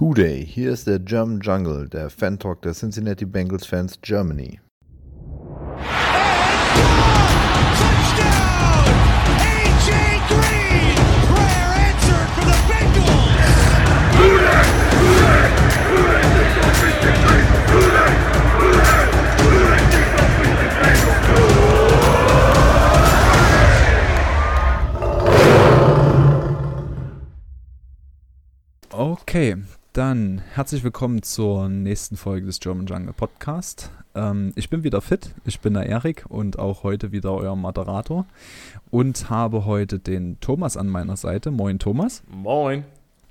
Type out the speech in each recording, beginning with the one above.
Hooday, hier ist der German Jungle, der Fan-Talk der Cincinnati Bengals Fans Germany. Okay, dann herzlich willkommen zur nächsten Folge des German Jungle Podcast. Ähm, ich bin wieder fit, ich bin der Erik und auch heute wieder euer Moderator und habe heute den Thomas an meiner Seite. Moin Thomas. Moin.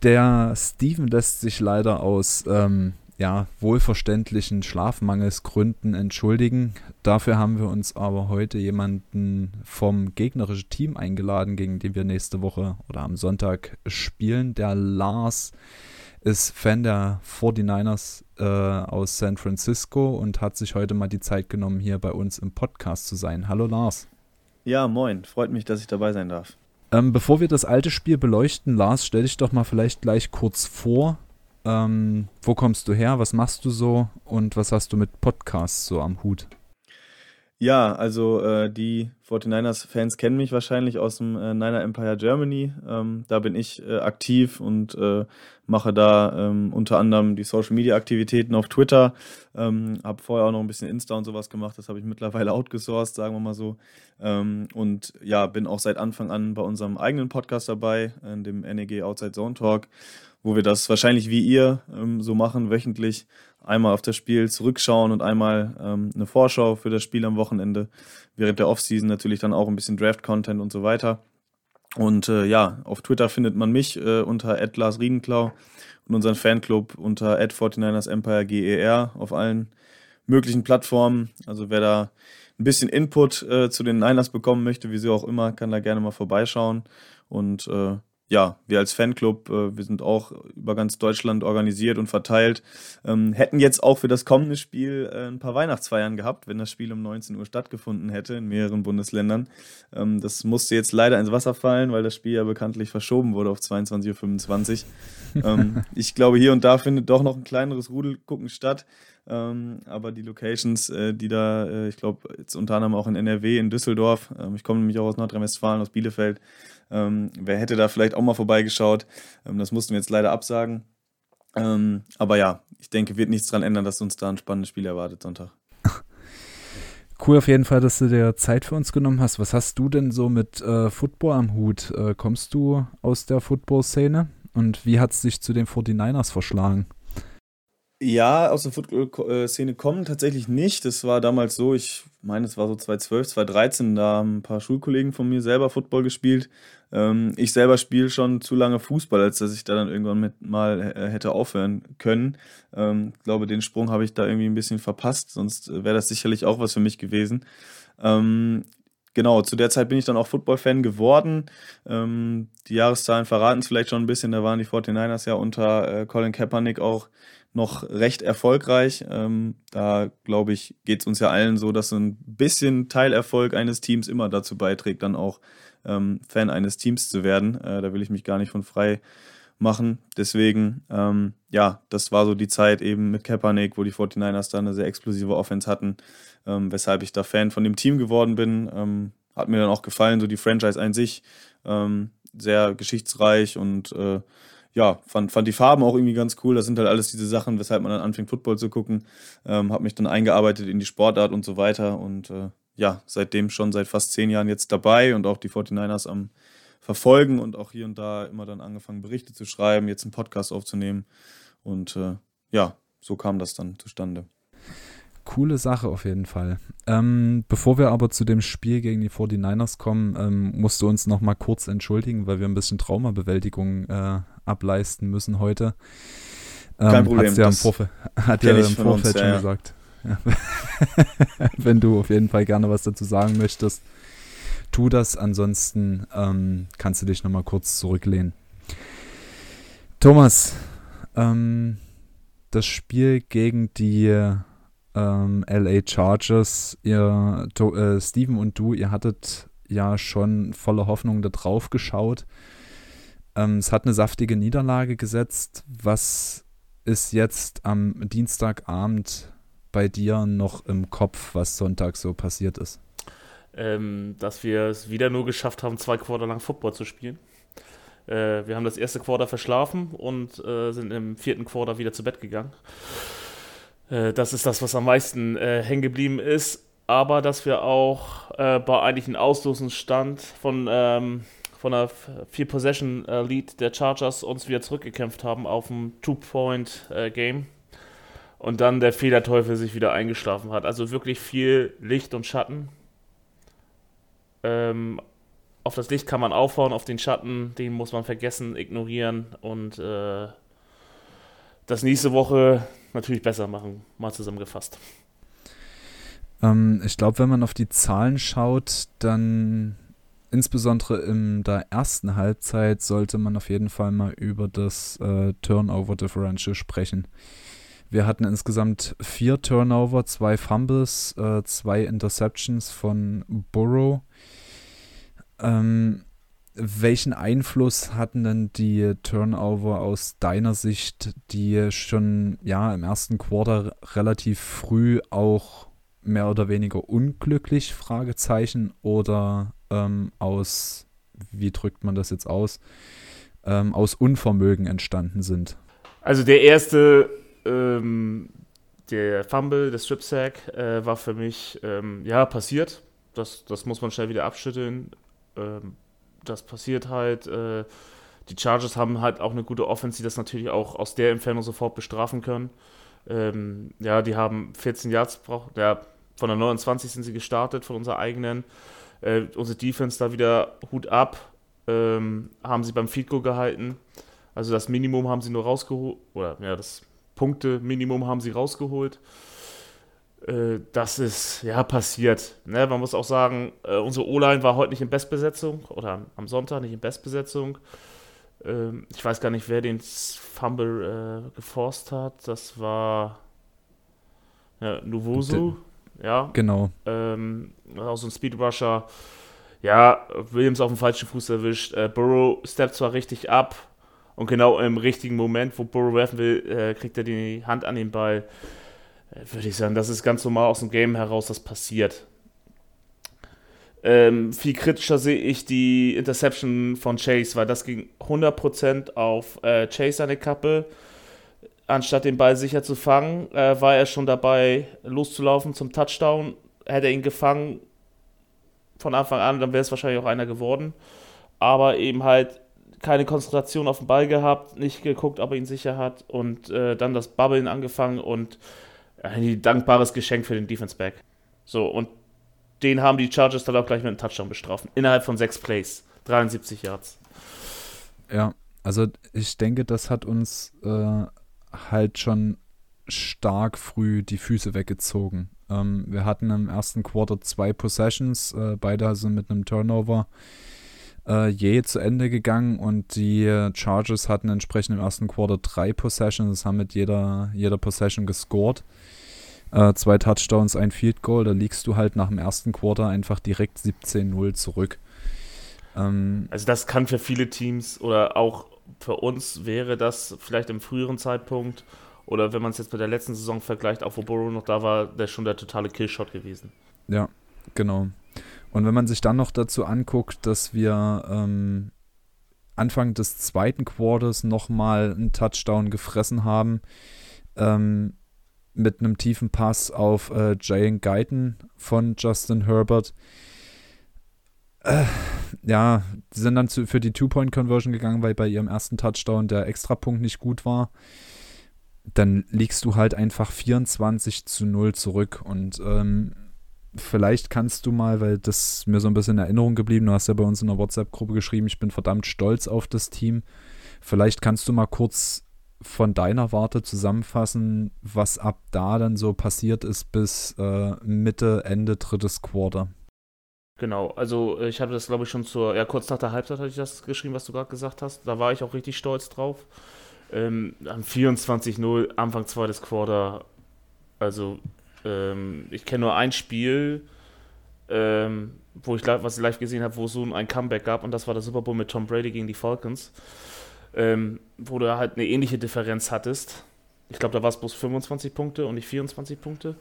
Der Steven lässt sich leider aus ähm, ja, wohlverständlichen Schlafmangelsgründen entschuldigen. Dafür haben wir uns aber heute jemanden vom gegnerischen Team eingeladen, gegen den wir nächste Woche oder am Sonntag spielen. Der Lars ist Fan der 49ers äh, aus San Francisco und hat sich heute mal die Zeit genommen, hier bei uns im Podcast zu sein. Hallo Lars. Ja, moin. Freut mich, dass ich dabei sein darf. Ähm, bevor wir das alte Spiel beleuchten, Lars, stell dich doch mal vielleicht gleich kurz vor. Ähm, wo kommst du her? Was machst du so? Und was hast du mit Podcasts so am Hut? Ja, also äh, die 49ers-Fans kennen mich wahrscheinlich aus dem äh, Niner Empire Germany. Ähm, da bin ich äh, aktiv und äh, mache da ähm, unter anderem die Social-Media-Aktivitäten auf Twitter. Ähm, habe vorher auch noch ein bisschen Insta und sowas gemacht. Das habe ich mittlerweile outgesourced, sagen wir mal so. Ähm, und ja, bin auch seit Anfang an bei unserem eigenen Podcast dabei, in dem NEG Outside Zone Talk, wo wir das wahrscheinlich wie ihr ähm, so machen, wöchentlich einmal auf das Spiel zurückschauen und einmal ähm, eine Vorschau für das Spiel am Wochenende. Während der Offseason natürlich dann auch ein bisschen Draft-Content und so weiter. Und äh, ja, auf Twitter findet man mich äh, unter Lars Riedenklau und unseren Fanclub unter 49ers Empire GER auf allen möglichen Plattformen. Also wer da ein bisschen Input äh, zu den Niners bekommen möchte, wieso auch immer, kann da gerne mal vorbeischauen. Und äh, ja, wir als Fanclub, äh, wir sind auch über ganz Deutschland organisiert und verteilt, ähm, hätten jetzt auch für das kommende Spiel äh, ein paar Weihnachtsfeiern gehabt, wenn das Spiel um 19 Uhr stattgefunden hätte in mehreren Bundesländern. Ähm, das musste jetzt leider ins Wasser fallen, weil das Spiel ja bekanntlich verschoben wurde auf 22.25 Uhr. ähm, ich glaube, hier und da findet doch noch ein kleineres Rudelgucken statt. Ähm, aber die Locations, äh, die da, äh, ich glaube, jetzt unter anderem auch in NRW, in Düsseldorf, ähm, ich komme nämlich auch aus Nordrhein-Westfalen, aus Bielefeld, ähm, wer hätte da vielleicht auch mal vorbeigeschaut? Ähm, das mussten wir jetzt leider absagen. Ähm, aber ja, ich denke, wird nichts daran ändern, dass uns da ein spannendes Spiel erwartet Sonntag. Cool auf jeden Fall, dass du dir Zeit für uns genommen hast. Was hast du denn so mit äh, Football am Hut? Äh, kommst du aus der Football-Szene? Und wie hat es dich zu den 49ers verschlagen? Ja, aus der Football-Szene kommen tatsächlich nicht. Das war damals so, ich meine, es war so 2012, 2013, da haben ein paar Schulkollegen von mir selber Football gespielt. Ähm, ich selber spiele schon zu lange Fußball, als dass ich da dann irgendwann mit mal äh, hätte aufhören können. Ähm, ich glaube, den Sprung habe ich da irgendwie ein bisschen verpasst, sonst wäre das sicherlich auch was für mich gewesen. Ähm, genau, zu der Zeit bin ich dann auch Football-Fan geworden. Die Jahreszahlen verraten es vielleicht schon ein bisschen, da waren die 49ers ja unter äh, Colin Kaepernick auch noch recht erfolgreich. Ähm, da glaube ich, geht es uns ja allen so, dass ein bisschen Teilerfolg eines Teams immer dazu beiträgt, dann auch ähm, Fan eines Teams zu werden. Äh, da will ich mich gar nicht von frei machen. Deswegen, ähm, ja, das war so die Zeit eben mit Kaepernick, wo die 49ers da eine sehr explosive Offense hatten, ähm, weshalb ich da Fan von dem Team geworden bin. Ähm, hat mir dann auch gefallen, so die Franchise an sich, ähm, sehr geschichtsreich und äh, ja, fand, fand die Farben auch irgendwie ganz cool. Das sind halt alles diese Sachen, weshalb man dann anfängt, Football zu gucken. Ähm, habe mich dann eingearbeitet in die Sportart und so weiter. Und äh, ja, seitdem schon seit fast zehn Jahren jetzt dabei und auch die 49ers am Verfolgen und auch hier und da immer dann angefangen, Berichte zu schreiben, jetzt einen Podcast aufzunehmen. Und äh, ja, so kam das dann zustande coole Sache auf jeden Fall. Ähm, bevor wir aber zu dem Spiel gegen die 49ers kommen, ähm, musst du uns noch mal kurz entschuldigen, weil wir ein bisschen Traumabewältigung äh, ableisten müssen heute. Ähm, Kein Problem. Ja im Vorfeld, hat ja im Vorfeld uns, schon ja, gesagt. Ja. Wenn du auf jeden Fall gerne was dazu sagen möchtest, tu das. Ansonsten ähm, kannst du dich noch mal kurz zurücklehnen. Thomas, ähm, das Spiel gegen die ähm, LA Chargers. Ihr, to, äh, Steven und du, ihr hattet ja schon voller Hoffnung da drauf geschaut. Ähm, es hat eine saftige Niederlage gesetzt. Was ist jetzt am Dienstagabend bei dir noch im Kopf, was Sonntag so passiert ist? Ähm, dass wir es wieder nur geschafft haben, zwei Quarter lang Football zu spielen. Äh, wir haben das erste Quarter verschlafen und äh, sind im vierten Quarter wieder zu Bett gegangen. Äh, das ist das, was am meisten äh, hängen geblieben ist. Aber dass wir auch äh, bei eigentlichen Auslosungsstand von, ähm, von einer Vier-Possession-Lead der Chargers uns wieder zurückgekämpft haben auf ein Two-Point-Game. und dann der Fehlerteufel sich wieder eingeschlafen hat. Also wirklich viel Licht und Schatten. Ähm, auf das Licht kann man aufhauen, auf den Schatten, den muss man vergessen, ignorieren und äh, das nächste Woche natürlich besser machen, mal zusammengefasst. Ähm, ich glaube, wenn man auf die Zahlen schaut, dann insbesondere in der ersten Halbzeit sollte man auf jeden Fall mal über das äh, Turnover Differential sprechen. Wir hatten insgesamt vier Turnover, zwei Fumbles, äh, zwei Interceptions von Burrow. Ähm, welchen Einfluss hatten denn die Turnover aus deiner Sicht, die schon ja im ersten Quarter relativ früh auch mehr oder weniger unglücklich Fragezeichen oder ähm, aus wie drückt man das jetzt aus ähm, aus Unvermögen entstanden sind? Also der erste ähm, der Fumble, der Strip Sack äh, war für mich ähm, ja passiert. Das, das muss man schnell wieder abschütteln. Ähm, das passiert halt. Äh, die Chargers haben halt auch eine gute Offense, die das natürlich auch aus der Entfernung sofort bestrafen können. Ähm, ja, die haben 14 Yards braucht. Ja, von der 29 sind sie gestartet, von unserer eigenen. Äh, unsere Defense da wieder Hut ab. Ähm, haben sie beim Feed Goal gehalten. Also das Minimum haben sie nur rausgeholt. Oder ja, das Punkte-Minimum haben sie rausgeholt. Äh, das ist ja passiert. Ne? Man muss auch sagen, äh, unsere O-Line war heute nicht in Bestbesetzung oder am Sonntag nicht in Bestbesetzung. Ähm, ich weiß gar nicht, wer den Fumble äh, geforst hat. Das war ja, Nuvosu. Ja. Genau. Ähm, auch so ein Speedrusher. Ja, Williams auf dem falschen Fuß erwischt. Äh, Burrow steppt zwar richtig ab und genau im richtigen Moment, wo Burrow werfen will, äh, kriegt er die Hand an den Ball würde ich sagen, das ist ganz normal aus dem Game heraus, das passiert. Ähm, viel kritischer sehe ich die Interception von Chase, weil das ging 100% auf äh, Chase eine Kappe. Anstatt den Ball sicher zu fangen, äh, war er schon dabei loszulaufen zum Touchdown. Hätte er ihn gefangen von Anfang an, dann wäre es wahrscheinlich auch einer geworden. Aber eben halt keine Konzentration auf den Ball gehabt, nicht geguckt, ob er ihn sicher hat und äh, dann das Bubbeln angefangen und ein dankbares Geschenk für den Defense Back. So, und den haben die Chargers dann auch gleich mit einem Touchdown bestraft. Innerhalb von sechs Plays. 73 Yards. Ja, also ich denke, das hat uns äh, halt schon stark früh die Füße weggezogen. Ähm, wir hatten im ersten Quarter zwei Possessions, äh, beide sind mit einem Turnover äh, je zu Ende gegangen und die Chargers hatten entsprechend im ersten Quarter drei Possessions, haben mit jeder, jeder Possession gescored. Äh, zwei Touchdowns, ein Field Goal, da liegst du halt nach dem ersten Quarter einfach direkt 17-0 zurück. Ähm, also das kann für viele Teams oder auch für uns wäre das vielleicht im früheren Zeitpunkt oder wenn man es jetzt mit der letzten Saison vergleicht, auch wo Burrow noch da war, der schon der totale Killshot gewesen. Ja, genau. Und wenn man sich dann noch dazu anguckt, dass wir ähm, Anfang des zweiten Quarters nochmal einen Touchdown gefressen haben, ähm, mit einem tiefen Pass auf äh, Jalen Guyton von Justin Herbert. Äh, ja, die sind dann zu, für die Two-Point-Conversion gegangen, weil bei ihrem ersten Touchdown der Extrapunkt nicht gut war. Dann liegst du halt einfach 24 zu 0 zurück und ähm, vielleicht kannst du mal, weil das mir so ein bisschen in Erinnerung geblieben, du hast ja bei uns in der WhatsApp-Gruppe geschrieben, ich bin verdammt stolz auf das Team. Vielleicht kannst du mal kurz von deiner Warte zusammenfassen, was ab da dann so passiert ist bis äh, Mitte, Ende drittes Quarter. Genau, also ich hatte das glaube ich schon zur, ja kurz nach der Halbzeit hatte ich das geschrieben, was du gerade gesagt hast. Da war ich auch richtig stolz drauf. Ähm, 24-0, Anfang zweites Quarter. Also ähm, ich kenne nur ein Spiel, ähm, wo ich was ich live gesehen habe, wo es so ein Comeback gab und das war der Super Bowl mit Tom Brady gegen die Falcons, ähm, wo du halt eine ähnliche Differenz hattest. Ich glaube, da war es bloß 25 Punkte und nicht 24 Punkte.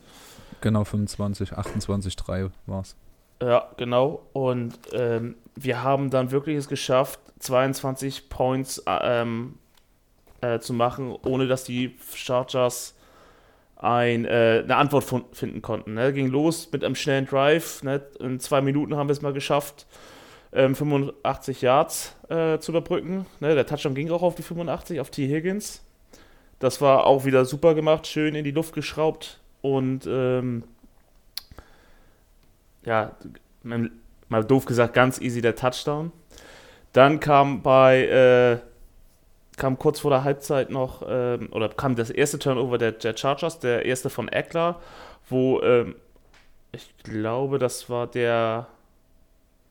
Genau, 25, 28, 3 war es. Ja, genau. Und ähm, wir haben dann wirklich es geschafft, 22 Points ähm, äh, zu machen, ohne dass die Chargers ein, äh, eine Antwort finden konnten. Ne? Ging los mit einem schnellen Drive. Ne? In zwei Minuten haben wir es mal geschafft, ähm, 85 Yards äh, zu überbrücken. Ne? Der Touchdown ging auch auf die 85, auf T. Higgins. Das war auch wieder super gemacht, schön in die Luft geschraubt und ähm, ja, mal doof gesagt, ganz easy der Touchdown. Dann kam bei, äh, kam kurz vor der Halbzeit noch, ähm, oder kam das erste Turnover der, der Chargers, der erste von Eckler, wo ähm, ich glaube, das war der,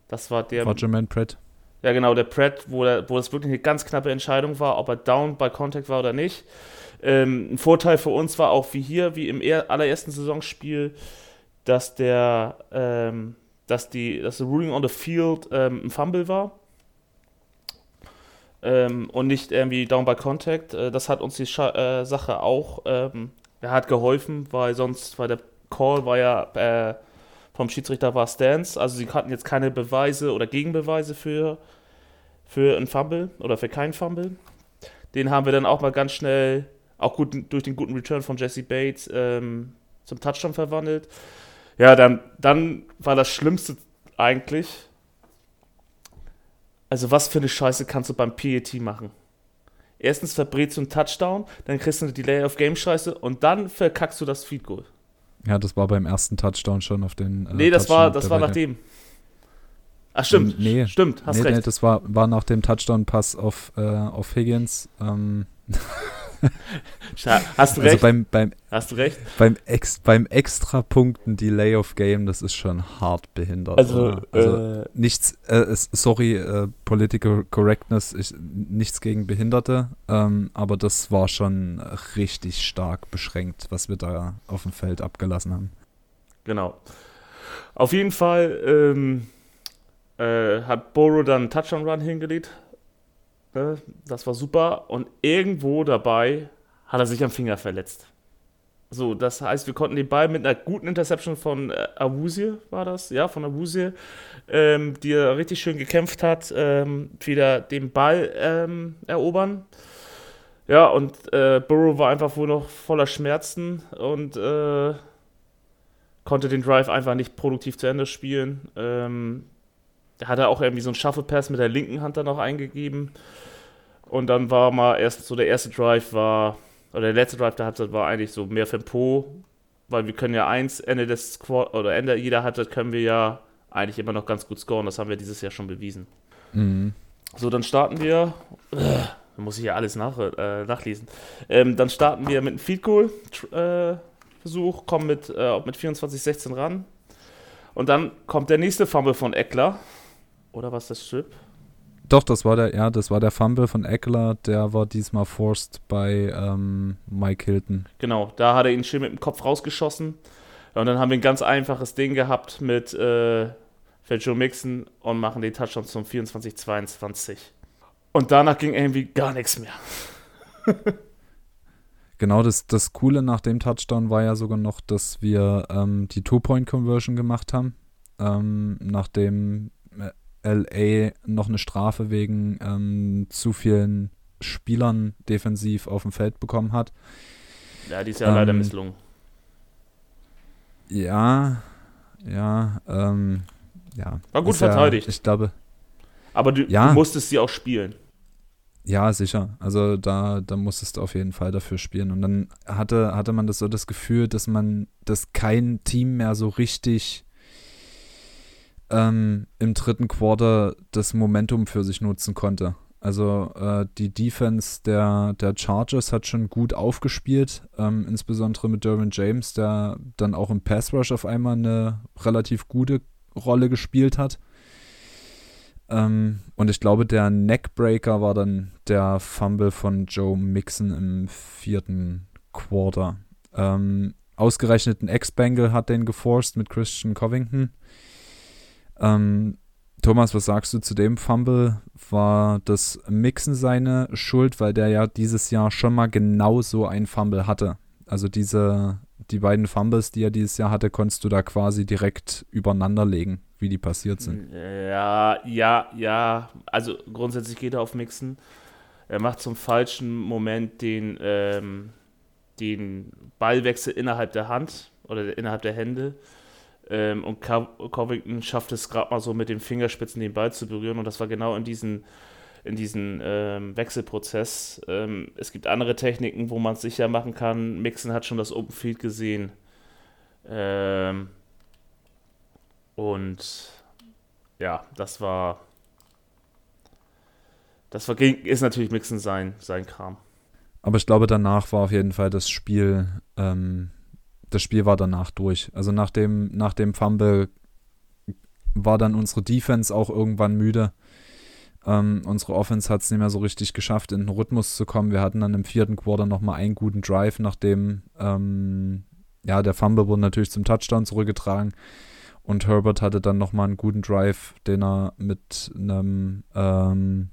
das war der. Roger Pratt. Ja, genau, der Pratt, wo, der, wo das wirklich eine ganz knappe Entscheidung war, ob er down bei Contact war oder nicht. Ähm, ein Vorteil für uns war auch wie hier, wie im allerersten Saisonspiel, dass der, ähm, dass die, dass der Ruling on the Field ähm, ein Fumble war ähm, und nicht irgendwie Down by Contact. Äh, das hat uns die Scha äh, Sache auch, ähm, hat geholfen, weil sonst, weil der Call war ja äh, vom Schiedsrichter war Stance, also sie hatten jetzt keine Beweise oder Gegenbeweise für, für ein Fumble oder für keinen Fumble. Den haben wir dann auch mal ganz schnell, auch gut durch den guten Return von Jesse Bates, ähm, zum Touchdown verwandelt. Ja, dann, dann war das Schlimmste eigentlich. Also, was für eine Scheiße kannst du beim PET machen? Erstens verbrätst du einen Touchdown, dann kriegst du eine Delay of Game Scheiße und dann verkackst du das Feed Goal. Ja, das war beim ersten Touchdown schon auf den. Äh, nee, das Touchdown war, das war nach dem. Ach, stimmt. Nee, stimmt, hast nee, recht. Nee, das war, war nach dem Touchdown-Pass auf, äh, auf Higgins. Ähm. Hast du also recht? Beim, beim, Hast du recht? Beim, Ex, beim Extrapunkten Delay of Game, das ist schon hart behindert. Also, also äh, nichts, äh, sorry, äh, Political Correctness, ich, nichts gegen Behinderte, ähm, aber das war schon richtig stark beschränkt, was wir da auf dem Feld abgelassen haben. Genau. Auf jeden Fall ähm, äh, hat Boro dann einen Touchdown-Run hingelegt Das war super. Und irgendwo dabei hat er sich am Finger verletzt. So, das heißt, wir konnten den Ball mit einer guten Interception von äh, Awuzie, war das? Ja, von Awuzie, ähm, die er richtig schön gekämpft hat, ähm, wieder den Ball ähm, erobern. Ja, und äh, Burrow war einfach wohl noch voller Schmerzen und äh, konnte den Drive einfach nicht produktiv zu Ende spielen. Da hat er auch irgendwie so einen Shuffle Pass mit der linken Hand dann noch eingegeben. Und dann war mal erst so der erste Drive war, oder der letzte Drive der Halbzeit war eigentlich so mehr für Po, weil wir können ja eins, Ende des Squad, oder Ende jeder Halbzeit können wir ja eigentlich immer noch ganz gut scoren. Das haben wir dieses Jahr schon bewiesen. Mhm. So, dann starten wir. Äh, muss ich ja alles nach, äh, nachlesen. Ähm, dann starten wir mit einem Field Goal äh, Versuch, kommen mit, äh, mit 24-16 ran. Und dann kommt der nächste Fumble von Eckler. Oder was das Strip? Doch, das war der, ja, das war der Fumble von Eckler, der war diesmal forced bei ähm, Mike Hilton. Genau, da hat er ihn schön mit dem Kopf rausgeschossen. und dann haben wir ein ganz einfaches Ding gehabt mit äh, Joe Mixon und machen den Touchdown zum 24-22. Und danach ging irgendwie gar nichts mehr. genau, das, das Coole nach dem Touchdown war ja sogar noch, dass wir ähm, die Two-Point-Conversion gemacht haben. Ähm, nachdem LA noch eine Strafe wegen ähm, zu vielen Spielern defensiv auf dem Feld bekommen hat. Ja, die ist ja ähm, leider misslungen. Ja, ja, ähm, ja. War gut verteidigt. Ja, ich glaube. Aber du, ja, du musstest sie auch spielen. Ja, sicher. Also da, da musstest du auf jeden Fall dafür spielen. Und dann hatte, hatte man das so das Gefühl, dass man, dass kein Team mehr so richtig ähm, im dritten Quarter das Momentum für sich nutzen konnte. Also äh, die Defense der, der Chargers hat schon gut aufgespielt, ähm, insbesondere mit Derwin James, der dann auch im Pass Rush auf einmal eine relativ gute Rolle gespielt hat. Ähm, und ich glaube, der Neckbreaker war dann der Fumble von Joe Mixon im vierten Quarter. Ähm, ausgerechnet ein Ex-Bangle hat den geforst mit Christian Covington. Ähm, Thomas, was sagst du zu dem Fumble? War das Mixen seine Schuld, weil der ja dieses Jahr schon mal genau so ein Fumble hatte? Also diese, die beiden Fumbles, die er dieses Jahr hatte, konntest du da quasi direkt übereinander legen, wie die passiert sind. Ja, ja, ja. Also grundsätzlich geht er auf Mixen. Er macht zum falschen Moment den, ähm, den Ballwechsel innerhalb der Hand oder innerhalb der Hände. Ähm, und Covington schafft es gerade mal so mit den Fingerspitzen den Ball zu berühren. Und das war genau in diesen, in diesen ähm, Wechselprozess. Ähm, es gibt andere Techniken, wo man es sicher machen kann. Mixon hat schon das Open Field gesehen. Ähm, und ja, das war. Das war, ist natürlich Mixon sein, sein Kram. Aber ich glaube, danach war auf jeden Fall das Spiel ähm, das Spiel war danach durch. Also nach dem, nach dem Fumble war dann unsere Defense auch irgendwann müde. Ähm, unsere Offense hat es nicht mehr so richtig geschafft, in den Rhythmus zu kommen. Wir hatten dann im vierten Quarter nochmal einen guten Drive, nachdem ähm, ja, der Fumble wurde natürlich zum Touchdown zurückgetragen. Und Herbert hatte dann nochmal einen guten Drive, den er mit einem, ähm,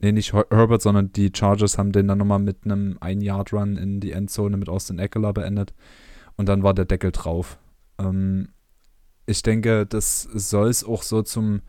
nee, nicht Herbert, sondern die Chargers haben den dann nochmal mit einem Ein-Yard-Run in die Endzone mit Austin Eckler beendet und dann war der Deckel drauf. Ähm, ich denke, das soll es auch so zum,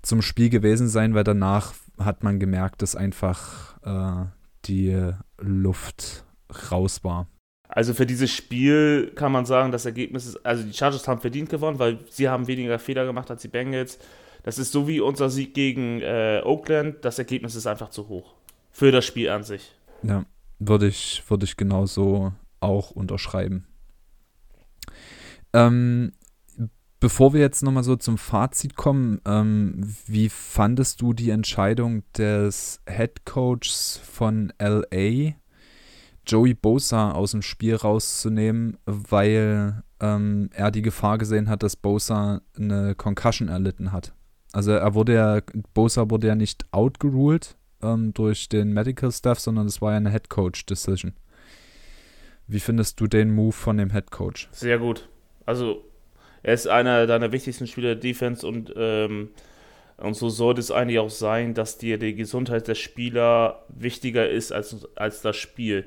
zum Spiel gewesen sein, weil danach hat man gemerkt, dass einfach äh, die Luft raus war. Also für dieses Spiel kann man sagen, das Ergebnis ist, also die Chargers haben verdient gewonnen, weil sie haben weniger Fehler gemacht als die Bengals. Das ist so wie unser Sieg gegen äh, Oakland. Das Ergebnis ist einfach zu hoch für das Spiel an sich. Ja, würde ich, würde ich genauso auch unterschreiben. Ähm, bevor wir jetzt nochmal so zum Fazit kommen, ähm, wie fandest du die Entscheidung des Head Coaches von LA, Joey Bosa aus dem Spiel rauszunehmen, weil ähm, er die Gefahr gesehen hat, dass Bosa eine Concussion erlitten hat? Also er wurde ja, Bosa wurde ja nicht outgeruled ähm, durch den Medical Staff, sondern es war ja eine Head Coach Decision. Wie findest du den Move von dem Head Coach? Sehr gut. Also, er ist einer deiner wichtigsten Spieler der Defense und, ähm, und so sollte es eigentlich auch sein, dass dir die Gesundheit der Spieler wichtiger ist als, als das Spiel.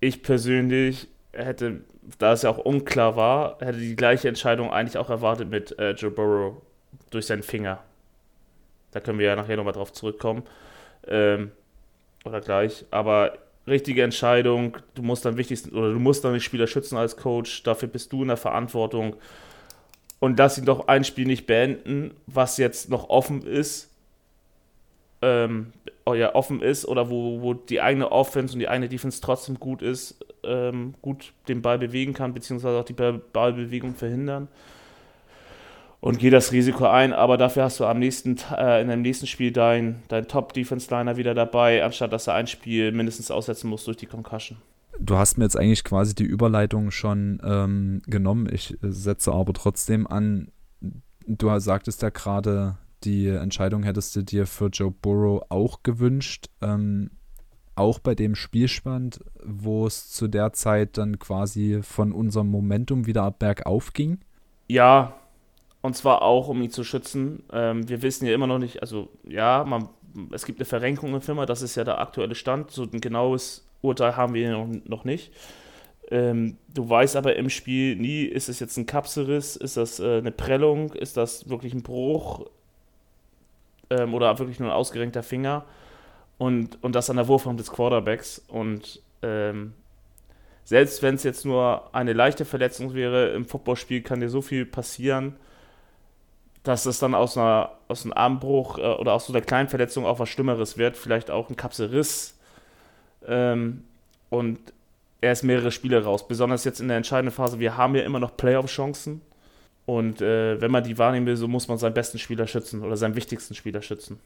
Ich persönlich hätte, da es ja auch unklar war, hätte die gleiche Entscheidung eigentlich auch erwartet mit äh, Joe Burrow durch seinen Finger. Da können wir ja nachher nochmal drauf zurückkommen. Ähm, oder gleich. Aber richtige Entscheidung. Du musst dann wichtigsten oder du musst dann den Spieler schützen als Coach. Dafür bist du in der Verantwortung. Und dass sie doch ein Spiel nicht beenden, was jetzt noch offen ist, ähm, oh ja, offen ist oder wo, wo die eigene Offense und die eigene Defense trotzdem gut ist, ähm, gut den Ball bewegen kann, beziehungsweise auch die Ballbewegung verhindern und geh das Risiko ein, aber dafür hast du am nächsten, äh, in dem nächsten Spiel dein, dein Top-Defense-Liner wieder dabei, anstatt dass er ein Spiel mindestens aussetzen muss durch die Concussion. Du hast mir jetzt eigentlich quasi die Überleitung schon ähm, genommen. Ich setze aber trotzdem an, du sagtest ja gerade, die Entscheidung hättest du dir für Joe Burrow auch gewünscht. Ähm, auch bei dem Spielspann, wo es zu der Zeit dann quasi von unserem Momentum wieder bergauf ging? Ja, und zwar auch, um ihn zu schützen. Ähm, wir wissen ja immer noch nicht, also ja, man, es gibt eine Verrenkung im Firma, das ist ja der aktuelle Stand. So ein genaues Urteil haben wir noch, noch nicht. Ähm, du weißt aber im Spiel nie, ist es jetzt ein Kapselriss, ist das äh, eine Prellung, ist das wirklich ein Bruch ähm, oder wirklich nur ein ausgerenkter Finger und, und das an der Wurfhand des Quarterbacks. Und ähm, selbst wenn es jetzt nur eine leichte Verletzung wäre, im Footballspiel kann dir so viel passieren dass es dann aus, einer, aus einem Armbruch äh, oder aus so einer kleinen Verletzung auch was Schlimmeres wird, vielleicht auch ein Kapselriss. Ähm, und er ist mehrere Spiele raus, besonders jetzt in der entscheidenden Phase. Wir haben ja immer noch Playoff-Chancen. Und äh, wenn man die wahrnehmen will, so muss man seinen besten Spieler schützen oder seinen wichtigsten Spieler schützen.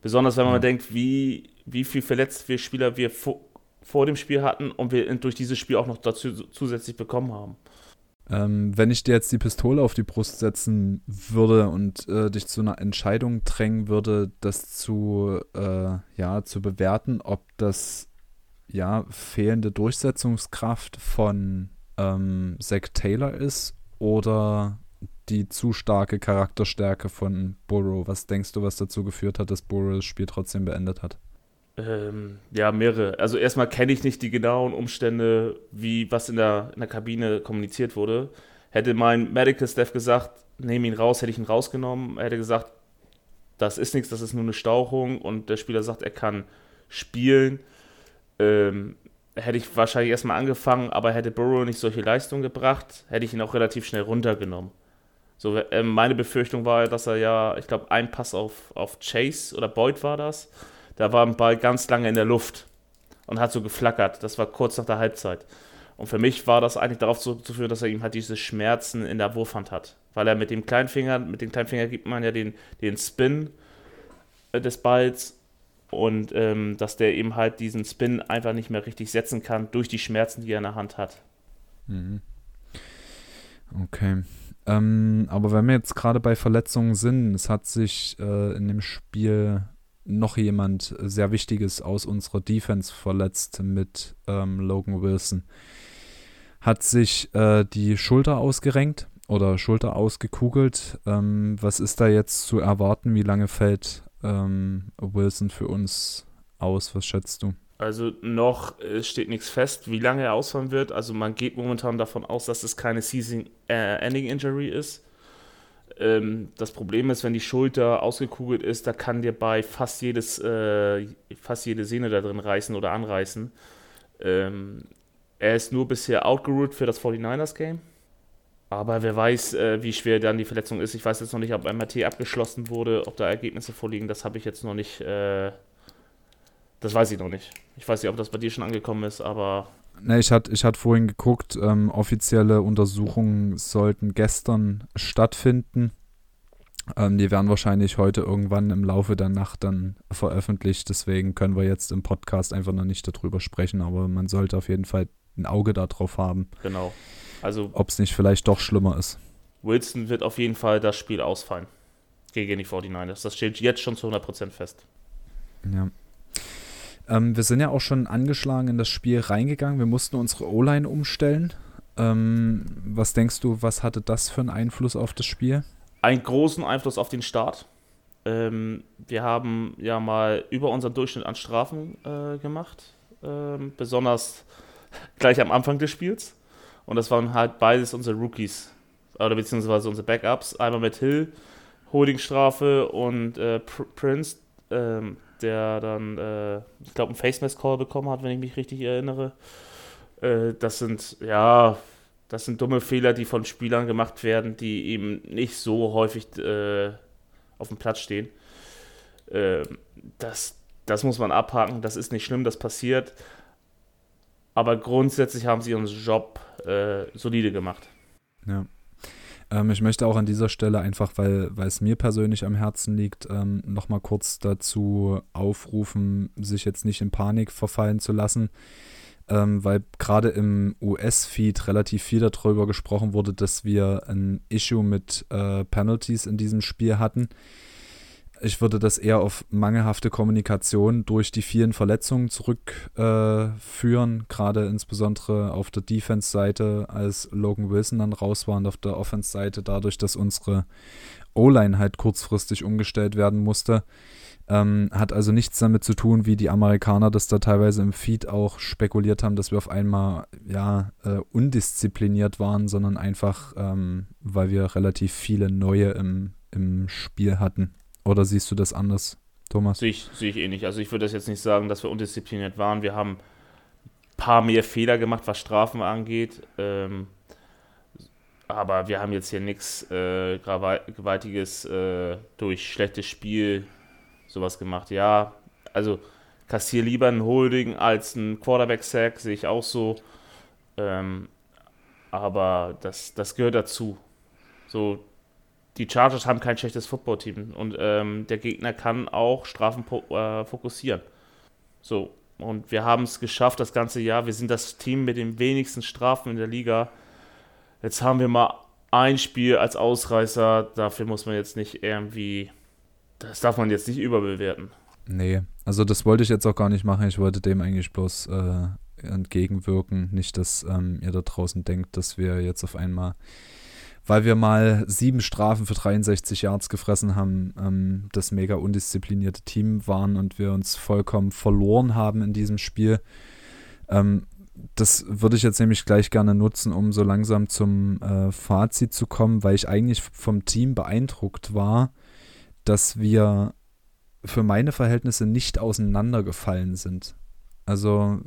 Besonders wenn man ja. denkt, wie, wie viel verletzte Spieler wir vor, vor dem Spiel hatten und wir durch dieses Spiel auch noch dazu zusätzlich bekommen haben. Ähm, wenn ich dir jetzt die Pistole auf die Brust setzen würde und äh, dich zu einer Entscheidung drängen würde, das zu, äh, ja, zu bewerten, ob das ja fehlende Durchsetzungskraft von ähm, Zack Taylor ist oder die zu starke Charakterstärke von Burrow? Was denkst du, was dazu geführt hat, dass Burrow das Spiel trotzdem beendet hat? Ähm, ja, mehrere. Also erstmal kenne ich nicht die genauen Umstände, wie was in der, in der Kabine kommuniziert wurde. Hätte mein Medical Staff gesagt, nehme ihn raus, hätte ich ihn rausgenommen. Er hätte gesagt, das ist nichts, das ist nur eine Stauchung und der Spieler sagt, er kann spielen. Ähm, hätte ich wahrscheinlich erstmal angefangen, aber hätte Burrow nicht solche Leistungen gebracht, hätte ich ihn auch relativ schnell runtergenommen. So, äh, meine Befürchtung war, dass er ja, ich glaube, ein Pass auf, auf Chase oder Boyd war das. Da war ein Ball ganz lange in der Luft und hat so geflackert. Das war kurz nach der Halbzeit. Und für mich war das eigentlich darauf zurückzuführen, dass er ihm halt diese Schmerzen in der Wurfhand hat. Weil er mit dem Kleinfinger, mit dem Kleinfinger gibt man ja den, den Spin äh, des Balls und ähm, dass der eben halt diesen Spin einfach nicht mehr richtig setzen kann durch die Schmerzen, die er in der Hand hat. Mhm. Okay. Ähm, aber wenn wir jetzt gerade bei Verletzungen sind, es hat sich äh, in dem Spiel noch jemand sehr Wichtiges aus unserer Defense verletzt mit ähm, Logan Wilson. Hat sich äh, die Schulter ausgerenkt oder Schulter ausgekugelt. Ähm, was ist da jetzt zu erwarten? Wie lange fällt ähm, Wilson für uns aus? Was schätzt du? Also noch steht nichts fest, wie lange er ausfallen wird. Also man geht momentan davon aus, dass es keine Season-Ending-Injury äh, ist. Ähm, das Problem ist, wenn die Schulter ausgekugelt ist, da kann dir bei fast jedes, äh, fast jede Sehne da drin reißen oder anreißen. Ähm, er ist nur bisher outgeruht für das 49ers-Game. Aber wer weiß, äh, wie schwer dann die Verletzung ist. Ich weiß jetzt noch nicht, ob MRT abgeschlossen wurde, ob da Ergebnisse vorliegen. Das habe ich jetzt noch nicht. Äh, das weiß ich noch nicht. Ich weiß nicht, ob das bei dir schon angekommen ist, aber. Ne, ich hatte ich hat vorhin geguckt, ähm, offizielle Untersuchungen sollten gestern stattfinden. Ähm, die werden wahrscheinlich heute irgendwann im Laufe der Nacht dann veröffentlicht. Deswegen können wir jetzt im Podcast einfach noch nicht darüber sprechen, aber man sollte auf jeden Fall ein Auge darauf haben. Genau. Also, ob es nicht vielleicht doch schlimmer ist. Wilson wird auf jeden Fall das Spiel ausfallen gegen die 49ers. Das steht jetzt schon zu 100% fest. Ja. Ähm, wir sind ja auch schon angeschlagen in das Spiel reingegangen. Wir mussten unsere O-Line umstellen. Ähm, was denkst du, was hatte das für einen Einfluss auf das Spiel? Einen großen Einfluss auf den Start. Ähm, wir haben ja mal über unseren Durchschnitt an Strafen äh, gemacht. Ähm, besonders gleich am Anfang des Spiels. Und das waren halt beides unsere Rookies. Oder beziehungsweise unsere Backups. Einmal mit Hill, Holdingstrafe und äh, Prince, ähm, der dann, äh, ich glaube, einen Face Mask Call bekommen hat, wenn ich mich richtig erinnere. Äh, das sind, ja, das sind dumme Fehler, die von Spielern gemacht werden, die eben nicht so häufig äh, auf dem Platz stehen. Ähm, das, das muss man abhaken, das ist nicht schlimm, das passiert. Aber grundsätzlich haben sie ihren Job äh, solide gemacht. Ja. Ähm, ich möchte auch an dieser Stelle einfach, weil, weil es mir persönlich am Herzen liegt, ähm, nochmal kurz dazu aufrufen, sich jetzt nicht in Panik verfallen zu lassen. Ähm, weil gerade im US-Feed relativ viel darüber gesprochen wurde, dass wir ein Issue mit äh, Penalties in diesem Spiel hatten. Ich würde das eher auf mangelhafte Kommunikation durch die vielen Verletzungen zurückführen, äh, gerade insbesondere auf der Defense-Seite, als Logan Wilson dann raus war und auf der Offense-Seite dadurch, dass unsere O-Line halt kurzfristig umgestellt werden musste. Ähm, hat also nichts damit zu tun, wie die Amerikaner das da teilweise im Feed auch spekuliert haben, dass wir auf einmal ja äh, undiszipliniert waren, sondern einfach, ähm, weil wir relativ viele neue im, im Spiel hatten. Oder siehst du das anders, Thomas? Sehe ich, sehe ich eh nicht. Also ich würde das jetzt nicht sagen, dass wir undiszipliniert waren. Wir haben ein paar mehr Fehler gemacht, was Strafen angeht. Ähm, aber wir haben jetzt hier nichts äh, Gewaltiges äh, durch schlechtes Spiel sowas gemacht. Ja, also kassier lieber ein Holding als ein Quarterback-Sack, sehe ich auch so. Ähm, aber das, das gehört dazu. So, die Chargers haben kein schlechtes Footballteam und ähm, der Gegner kann auch Strafen äh, fokussieren. So, und wir haben es geschafft das ganze Jahr. Wir sind das Team mit den wenigsten Strafen in der Liga. Jetzt haben wir mal ein Spiel als Ausreißer. Dafür muss man jetzt nicht irgendwie. Das darf man jetzt nicht überbewerten. Nee, also das wollte ich jetzt auch gar nicht machen. Ich wollte dem eigentlich bloß äh, entgegenwirken. Nicht, dass ähm, ihr da draußen denkt, dass wir jetzt auf einmal weil wir mal sieben Strafen für 63 Yards gefressen haben, ähm, das mega undisziplinierte Team waren und wir uns vollkommen verloren haben in diesem Spiel. Ähm, das würde ich jetzt nämlich gleich gerne nutzen, um so langsam zum äh, Fazit zu kommen, weil ich eigentlich vom Team beeindruckt war, dass wir für meine Verhältnisse nicht auseinandergefallen sind. Also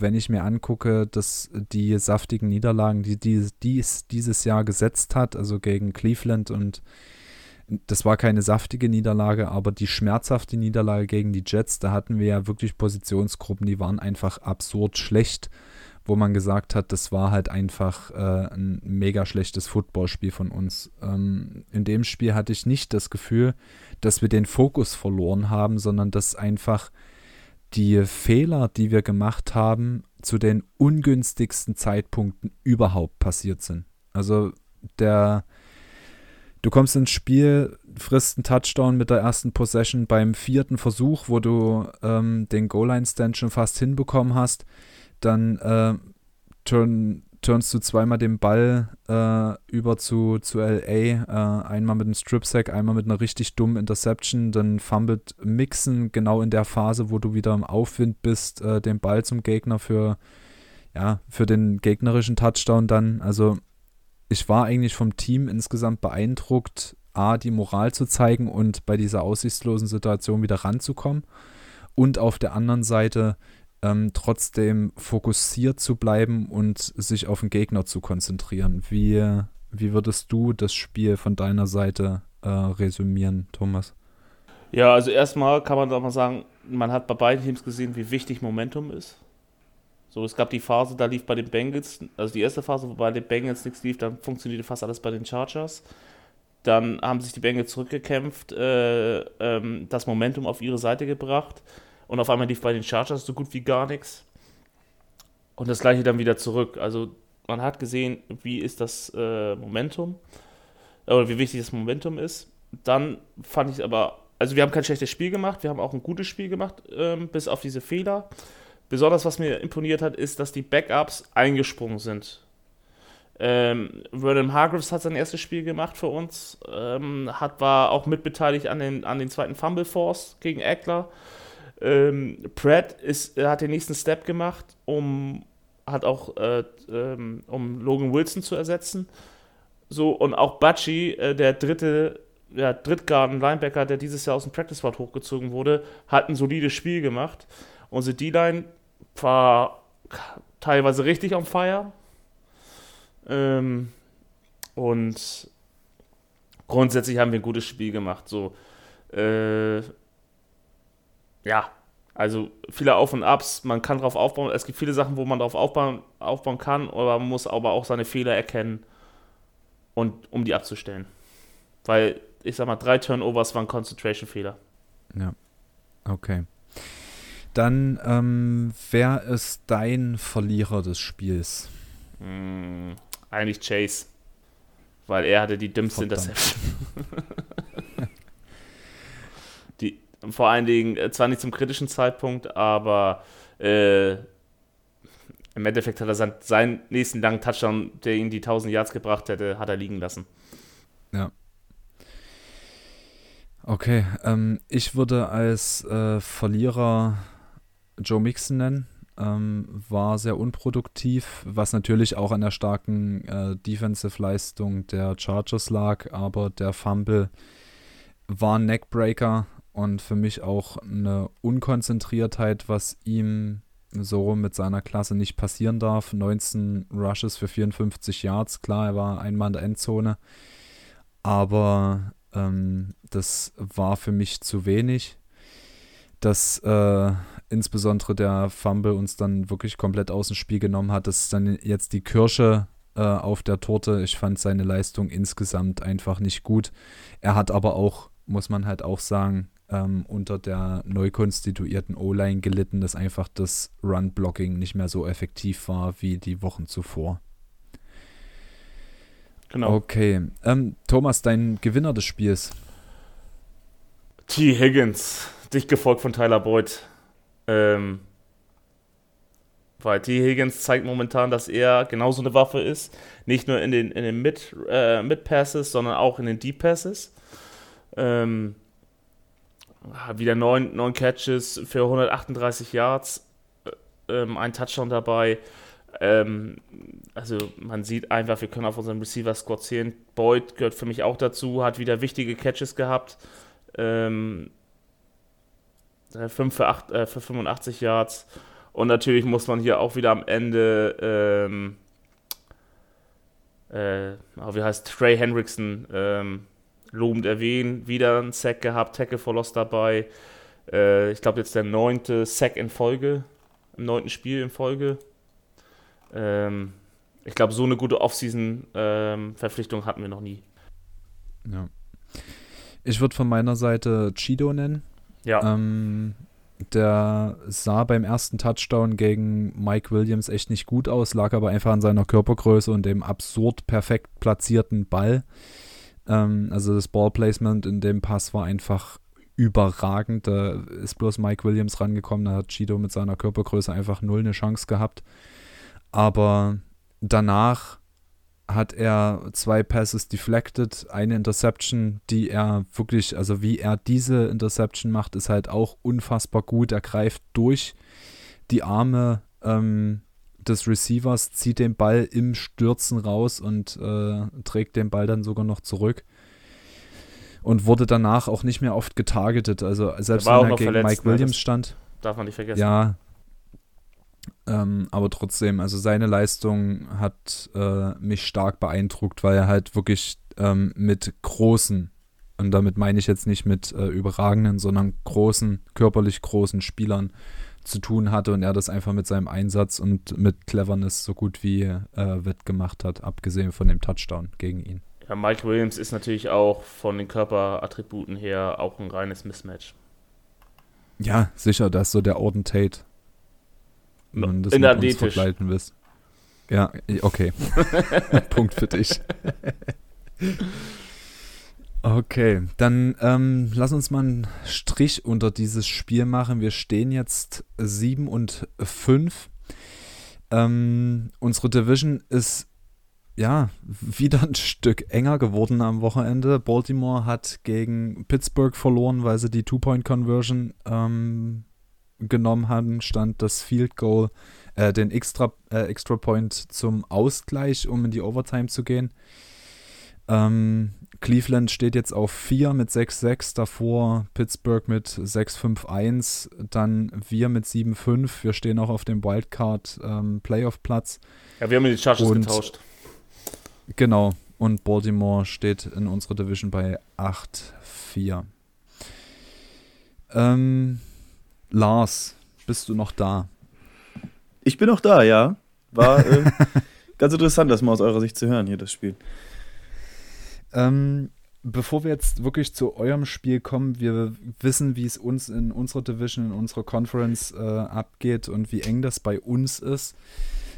wenn ich mir angucke, dass die saftigen Niederlagen, die, die, die es dieses Jahr gesetzt hat, also gegen Cleveland und das war keine saftige Niederlage, aber die schmerzhafte Niederlage gegen die Jets, da hatten wir ja wirklich Positionsgruppen, die waren einfach absurd schlecht, wo man gesagt hat, das war halt einfach äh, ein mega schlechtes Footballspiel von uns. Ähm, in dem Spiel hatte ich nicht das Gefühl, dass wir den Fokus verloren haben, sondern dass einfach die Fehler, die wir gemacht haben, zu den ungünstigsten Zeitpunkten überhaupt passiert sind. Also der, du kommst ins Spiel, frisst einen Touchdown mit der ersten Possession beim vierten Versuch, wo du ähm, den Goal-Line-Stand schon fast hinbekommen hast, dann äh, turn, turnst du zweimal den Ball äh, über zu, zu LA, äh, einmal mit einem Strip-Sack, einmal mit einer richtig dummen Interception, dann fummelt Mixen genau in der Phase, wo du wieder im Aufwind bist, äh, den Ball zum Gegner für, ja, für den gegnerischen Touchdown dann. Also ich war eigentlich vom Team insgesamt beeindruckt, A, die Moral zu zeigen und bei dieser aussichtslosen Situation wieder ranzukommen und auf der anderen Seite ähm, trotzdem fokussiert zu bleiben und sich auf den Gegner zu konzentrieren. Wie, wie würdest du das Spiel von deiner Seite äh, resümieren, Thomas? Ja, also erstmal kann man doch mal sagen, man hat bei beiden Teams gesehen, wie wichtig Momentum ist. So, es gab die Phase, da lief bei den Bengals, also die erste Phase, wo bei den Bengals nichts lief, dann funktionierte fast alles bei den Chargers. Dann haben sich die Bengals zurückgekämpft, äh, ähm, das Momentum auf ihre Seite gebracht und auf einmal lief bei den Chargers so gut wie gar nichts. Und das gleiche dann wieder zurück. Also man hat gesehen, wie ist das äh, Momentum oder wie wichtig das Momentum ist. Dann fand ich aber, also wir haben kein schlechtes Spiel gemacht, wir haben auch ein gutes Spiel gemacht, ähm, bis auf diese Fehler. Besonders was mir imponiert hat, ist, dass die Backups eingesprungen sind. Ähm, Vernon Hargreaves hat sein erstes Spiel gemacht für uns, ähm, hat, war auch mitbeteiligt an den, an den zweiten Fumble Force gegen Eckler. Ähm, Pratt ist, hat den nächsten Step gemacht, um hat auch äh, ähm, um Logan Wilson zu ersetzen. So und auch Butchie, äh, der dritte ja, Drittgarden Linebacker, der dieses Jahr aus dem Practice Squad hochgezogen wurde, hat ein solides Spiel gemacht. Unsere D-Line war teilweise richtig on fire. Ähm, und grundsätzlich haben wir ein gutes Spiel gemacht. So, äh, ja, also viele Auf und Abs, man kann darauf aufbauen. Es gibt viele Sachen, wo man darauf aufbauen, aufbauen kann, aber man muss aber auch seine Fehler erkennen und um die abzustellen. Weil, ich sag mal, drei Turnovers waren Concentration-Fehler. Ja. Okay. Dann, ähm, wer ist dein Verlierer des Spiels? Hm, eigentlich Chase. Weil er hatte die dümmste Verdammt. Interception. vor allen Dingen äh, zwar nicht zum kritischen Zeitpunkt, aber äh, im Endeffekt hat er sein, seinen nächsten langen Touchdown, der ihn die 1000 Yards gebracht hätte, hat er liegen lassen. Ja. Okay, ähm, ich würde als äh, Verlierer Joe Mixon nennen. Ähm, war sehr unproduktiv, was natürlich auch an der starken äh, Defensive-Leistung der Chargers lag, aber der Fumble war ein Neckbreaker und für mich auch eine Unkonzentriertheit, was ihm so mit seiner Klasse nicht passieren darf. 19 Rushes für 54 Yards, klar, er war einmal in der Endzone, aber ähm, das war für mich zu wenig. Dass äh, insbesondere der Fumble uns dann wirklich komplett aus dem Spiel genommen hat, das ist dann jetzt die Kirsche äh, auf der Torte. Ich fand seine Leistung insgesamt einfach nicht gut. Er hat aber auch, muss man halt auch sagen, ähm, unter der neu konstituierten O-Line gelitten, dass einfach das Run-Blocking nicht mehr so effektiv war wie die Wochen zuvor. Genau. Okay. Ähm, Thomas, dein Gewinner des Spiels. T. Higgins, dicht gefolgt von Tyler Boyd. Ähm, Weil T. Higgins zeigt momentan, dass er genauso eine Waffe ist. Nicht nur in den, in den Mid, äh, Mid-Passes, sondern auch in den Deep-Passes. Ähm, wieder neun, neun Catches für 138 Yards, äh, ähm, ein Touchdown dabei. Ähm, also man sieht einfach, wir können auf unserem Receiver-Squad sehen. Boyd gehört für mich auch dazu, hat wieder wichtige Catches gehabt. Ähm, 5 äh, für, 8, äh, für 85 Yards. Und natürlich muss man hier auch wieder am Ende, ähm, äh, wie heißt Trey Hendrickson ähm, lobend erwähnen. Wieder ein Sack gehabt, Tackle for Loss dabei. Äh, ich glaube jetzt der neunte Sack in Folge, im neunten Spiel in Folge. Ähm, ich glaube, so eine gute Offseason-Verpflichtung ähm, hatten wir noch nie. Ja. Ich würde von meiner Seite Chido nennen. Ja. Ähm, der sah beim ersten Touchdown gegen Mike Williams echt nicht gut aus, lag aber einfach an seiner Körpergröße und dem absurd perfekt platzierten Ball. Ähm, also das Ballplacement in dem Pass war einfach überragend. Da ist bloß Mike Williams rangekommen, da hat Chido mit seiner Körpergröße einfach null eine Chance gehabt. Aber danach hat er zwei Passes deflected, eine Interception, die er wirklich, also wie er diese Interception macht, ist halt auch unfassbar gut. Er greift durch die Arme ähm, des Receivers, zieht den Ball im Stürzen raus und äh, trägt den Ball dann sogar noch zurück. Und wurde danach auch nicht mehr oft getargetet. Also selbst wenn er gegen Mike ne? Williams stand. Darf man nicht vergessen. Ja, ähm, aber trotzdem, also seine Leistung hat äh, mich stark beeindruckt, weil er halt wirklich ähm, mit großen, und damit meine ich jetzt nicht mit äh, überragenden, sondern großen, körperlich großen Spielern zu tun hatte und er das einfach mit seinem Einsatz und mit Cleverness so gut wie äh, wettgemacht hat, abgesehen von dem Touchdown gegen ihn. Ja, Mike Williams ist natürlich auch von den Körperattributen her auch ein reines Mismatch. Ja, sicher, das ist so der Orden Tate wenn man das in mit uns vergleichen willst. Ja, okay. Punkt für dich. okay, dann ähm, lass uns mal einen Strich unter dieses Spiel machen. Wir stehen jetzt 7 und 5. Ähm, unsere Division ist ja wieder ein Stück enger geworden am Wochenende. Baltimore hat gegen Pittsburgh verloren, weil sie die Two-Point-Conversion ähm, genommen haben, stand das Field Goal, äh, den Extra, äh, Extra Point zum Ausgleich, um in die Overtime zu gehen. Ähm, Cleveland steht jetzt auf 4 mit 6-6, davor Pittsburgh mit 6-5-1, dann wir mit 7-5. Wir stehen auch auf dem Wildcard ähm, Playoff-Platz. Ja, wir haben die Chargers und, getauscht. Genau, und Baltimore steht in unserer Division bei 8-4. Ähm, Lars, bist du noch da? Ich bin noch da, ja. War äh, ganz interessant, das mal aus eurer Sicht zu hören, hier das Spiel. Ähm, bevor wir jetzt wirklich zu eurem Spiel kommen, wir wissen, wie es uns in unserer Division, in unserer Conference äh, abgeht und wie eng das bei uns ist.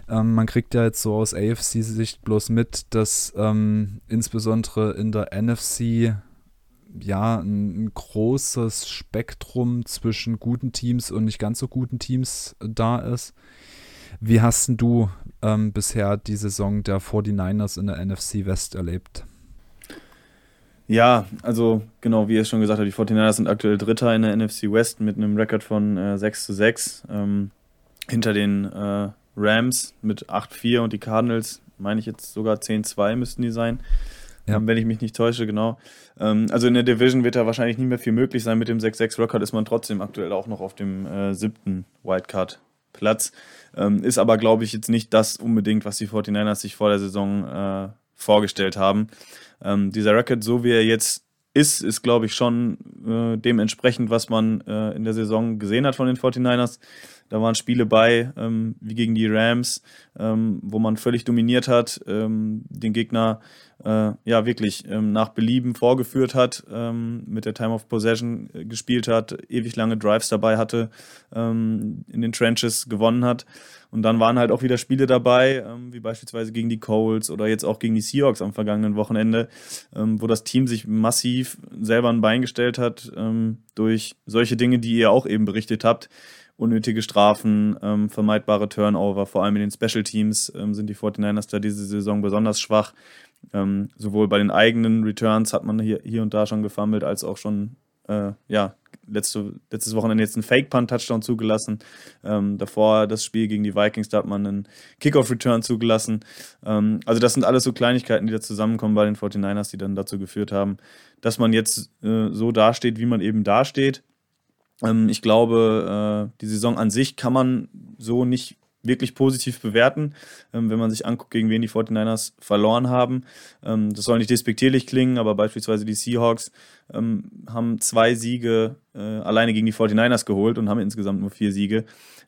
Ähm, man kriegt ja jetzt so aus AFC-Sicht bloß mit, dass ähm, insbesondere in der NFC ja, ein, ein, großes Spektrum zwischen guten Teams und nicht ganz so guten Teams da ist. Wie hast du ähm, bisher die Saison der 49ers in der NFC West erlebt? Ja, also genau, wie ihr schon gesagt habt, die 49ers sind aktuell Dritter in der NFC West mit einem Rekord von äh, 6 zu 6. Ähm, hinter den äh, Rams mit 8-4 und die Cardinals, meine ich jetzt sogar 10-2 müssten die sein ja. Ähm, wenn ich mich nicht täusche, genau. Ähm, also in der Division wird da wahrscheinlich nicht mehr viel möglich sein. Mit dem 6-6-Record ist man trotzdem aktuell auch noch auf dem äh, siebten Wildcard-Platz. Ähm, ist aber, glaube ich, jetzt nicht das unbedingt, was die 49ers sich vor der Saison äh, vorgestellt haben. Ähm, dieser Record, so wie er jetzt ist, ist, glaube ich, schon äh, dementsprechend, was man äh, in der Saison gesehen hat von den 49ers. Da waren Spiele bei, ähm, wie gegen die Rams, ähm, wo man völlig dominiert hat, ähm, den Gegner äh, ja wirklich ähm, nach Belieben vorgeführt hat, ähm, mit der Time of Possession äh, gespielt hat, ewig lange Drives dabei hatte, ähm, in den Trenches gewonnen hat. Und dann waren halt auch wieder Spiele dabei, wie beispielsweise gegen die Colts oder jetzt auch gegen die Seahawks am vergangenen Wochenende, wo das Team sich massiv selber ein Bein gestellt hat durch solche Dinge, die ihr auch eben berichtet habt unnötige Strafen, ähm, vermeidbare Turnover, vor allem in den Special Teams ähm, sind die 49ers da diese Saison besonders schwach. Ähm, sowohl bei den eigenen Returns hat man hier, hier und da schon gefummelt, als auch schon äh, ja, letzte, letztes Wochenende jetzt einen Fake-Punt-Touchdown zugelassen. Ähm, davor das Spiel gegen die Vikings, da hat man einen Kickoff-Return zugelassen. Ähm, also das sind alles so Kleinigkeiten, die da zusammenkommen bei den 49ers, die dann dazu geführt haben, dass man jetzt äh, so dasteht, wie man eben dasteht. Ähm, ich glaube, äh, die Saison an sich kann man so nicht wirklich positiv bewerten, ähm, wenn man sich anguckt, gegen wen die 49ers verloren haben. Ähm, das soll nicht despektierlich klingen, aber beispielsweise die Seahawks ähm, haben zwei Siege äh, alleine gegen die 49ers geholt und haben insgesamt nur vier Siege.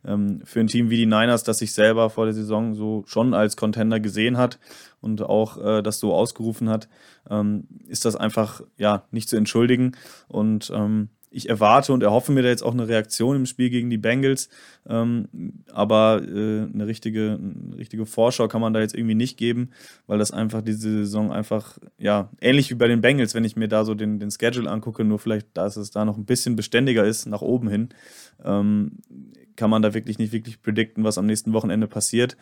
Ähm, für ein Team wie die Niners, das sich selber vor der Saison so schon als Contender gesehen hat und auch äh, das so ausgerufen hat, ähm, ist das einfach ja nicht zu entschuldigen. Und ähm, ich erwarte und erhoffe mir da jetzt auch eine Reaktion im Spiel gegen die Bengals. Ähm, aber äh, eine, richtige, eine richtige Vorschau kann man da jetzt irgendwie nicht geben, weil das einfach diese Saison einfach, ja, ähnlich wie bei den Bengals, wenn ich mir da so den, den Schedule angucke, nur vielleicht, dass es da noch ein bisschen beständiger ist, nach oben hin, ähm, kann man da wirklich nicht wirklich predikten, was am nächsten Wochenende passiert.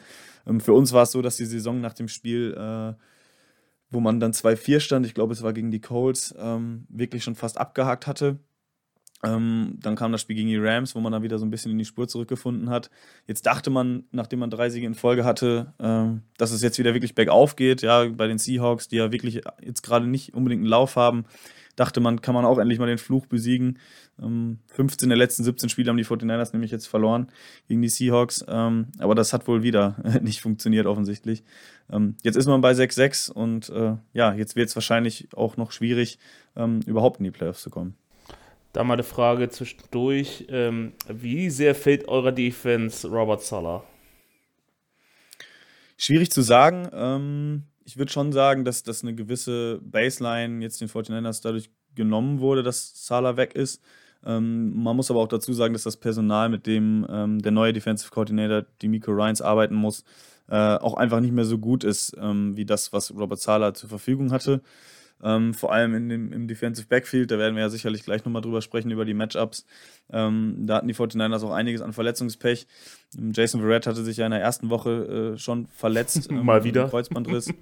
Ähm, für uns war es so, dass die Saison nach dem Spiel äh, wo man dann 2-4 stand, ich glaube, es war gegen die Colts, ähm, wirklich schon fast abgehakt hatte. Ähm, dann kam das Spiel gegen die Rams, wo man dann wieder so ein bisschen in die Spur zurückgefunden hat. Jetzt dachte man, nachdem man drei Siege in Folge hatte, ähm, dass es jetzt wieder wirklich bergauf geht. Ja, bei den Seahawks, die ja wirklich jetzt gerade nicht unbedingt einen Lauf haben, dachte man, kann man auch endlich mal den Fluch besiegen. Ähm, 15 der letzten 17 Spiele haben die 49ers nämlich jetzt verloren gegen die Seahawks. Ähm, aber das hat wohl wieder nicht funktioniert offensichtlich. Ähm, jetzt ist man bei 6-6 und äh, ja, jetzt wird es wahrscheinlich auch noch schwierig, ähm, überhaupt in die Playoffs zu kommen. Da mal eine Frage zwischendurch. Ähm, wie sehr fehlt eurer Defense Robert Sala? Schwierig zu sagen. Ähm, ich würde schon sagen, dass, dass eine gewisse Baseline jetzt den 49ers dadurch genommen wurde, dass Sala weg ist. Ähm, man muss aber auch dazu sagen, dass das Personal, mit dem ähm, der neue Defensive Coordinator Demico Ryans arbeiten muss, äh, auch einfach nicht mehr so gut ist, ähm, wie das, was Robert Sala zur Verfügung hatte. Ähm, vor allem in dem, im Defensive Backfield, da werden wir ja sicherlich gleich nochmal drüber sprechen, über die Matchups. Ähm, da hatten die 49ers auch einiges an Verletzungspech. Ähm, Jason Verrett hatte sich ja in der ersten Woche äh, schon verletzt. Mal wieder. Kreuzbandriss.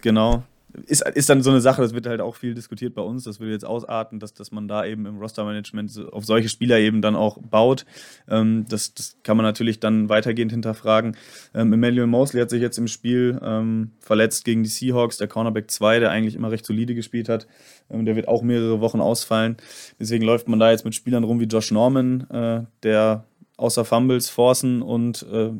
genau ist, ist dann so eine Sache, das wird halt auch viel diskutiert bei uns, das würde jetzt ausarten, dass, dass man da eben im Rostermanagement auf solche Spieler eben dann auch baut. Ähm, das, das kann man natürlich dann weitergehend hinterfragen. Ähm, Emmanuel Mosley hat sich jetzt im Spiel ähm, verletzt gegen die Seahawks, der Cornerback 2, der eigentlich immer recht solide gespielt hat. Ähm, der wird auch mehrere Wochen ausfallen. Deswegen läuft man da jetzt mit Spielern rum wie Josh Norman, äh, der außer Fumbles, Forcen und äh,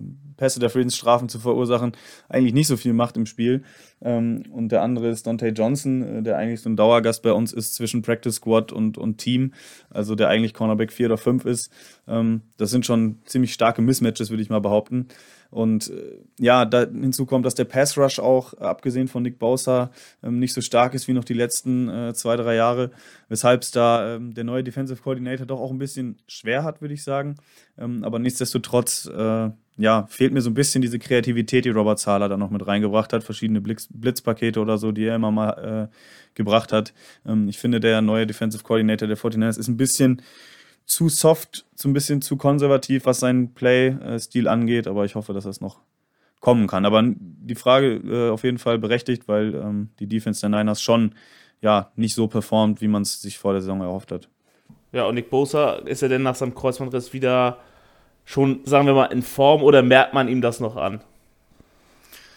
Pässe der Friedensstrafen zu verursachen, eigentlich nicht so viel macht im Spiel. Ähm, und der andere ist Dante Johnson, äh, der eigentlich so ein Dauergast bei uns ist zwischen Practice Squad und, und Team, also der eigentlich Cornerback 4 oder 5 ist. Ähm, das sind schon ziemlich starke Mismatches, würde ich mal behaupten. Und äh, ja, da hinzu kommt, dass der Pass Rush auch, äh, abgesehen von Nick Bosa, ähm, nicht so stark ist wie noch die letzten äh, zwei, drei Jahre, weshalb es da ähm, der neue Defensive Coordinator doch auch ein bisschen schwer hat, würde ich sagen. Ähm, aber nichtsdestotrotz, äh, ja, fehlt mir so ein bisschen diese Kreativität, die Robert Zahler da noch mit reingebracht hat, verschiedene Blitz Blitzpakete oder so, die er immer mal äh, gebracht hat. Ähm, ich finde, der neue Defensive Coordinator der 49ers ist ein bisschen zu soft, so ein bisschen zu konservativ, was seinen Play-Stil angeht, aber ich hoffe, dass das noch kommen kann. Aber die Frage äh, auf jeden Fall berechtigt, weil ähm, die Defense der Niners schon ja nicht so performt, wie man es sich vor der Saison erhofft hat. Ja, und Nick Bosa, ist er denn nach seinem Kreuzbandriss wieder schon, sagen wir mal, in Form oder merkt man ihm das noch an?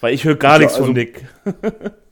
Weil ich höre gar also, nichts von also, Nick.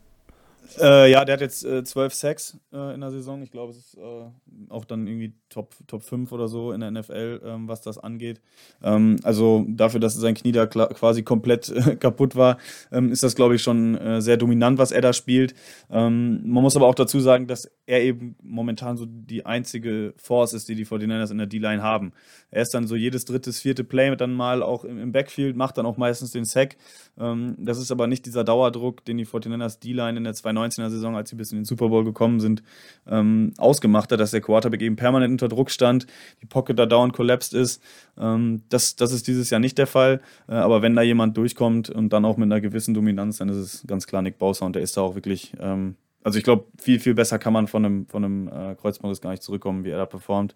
Äh, ja, der hat jetzt äh, Sacks äh, in der Saison. Ich glaube, es ist äh, auch dann irgendwie Top, Top 5 oder so in der NFL, ähm, was das angeht. Ähm, also dafür, dass sein Knie da quasi komplett äh, kaputt war, ähm, ist das, glaube ich, schon äh, sehr dominant, was er da spielt. Ähm, man muss aber auch dazu sagen, dass er eben momentan so die einzige Force ist, die die 49ers in der D-Line haben. Er ist dann so jedes drittes, vierte Play mit dann mal auch im, im Backfield, macht dann auch meistens den Sack. Ähm, das ist aber nicht dieser Dauerdruck, den die 49ers D-Line in der 2 2019er-Saison, als sie bis in den Super Bowl gekommen sind, ähm, ausgemacht hat, dass der Quarterback eben permanent unter Druck stand, die Pocket da dauernd collapsed ist. Ähm, das, das ist dieses Jahr nicht der Fall. Äh, aber wenn da jemand durchkommt und dann auch mit einer gewissen Dominanz, dann ist es ganz klar Nick Bosa und der ist da auch wirklich ähm, also ich glaube, viel, viel besser kann man von einem, von einem äh, Kreuzbandriss gar nicht zurückkommen, wie er da performt.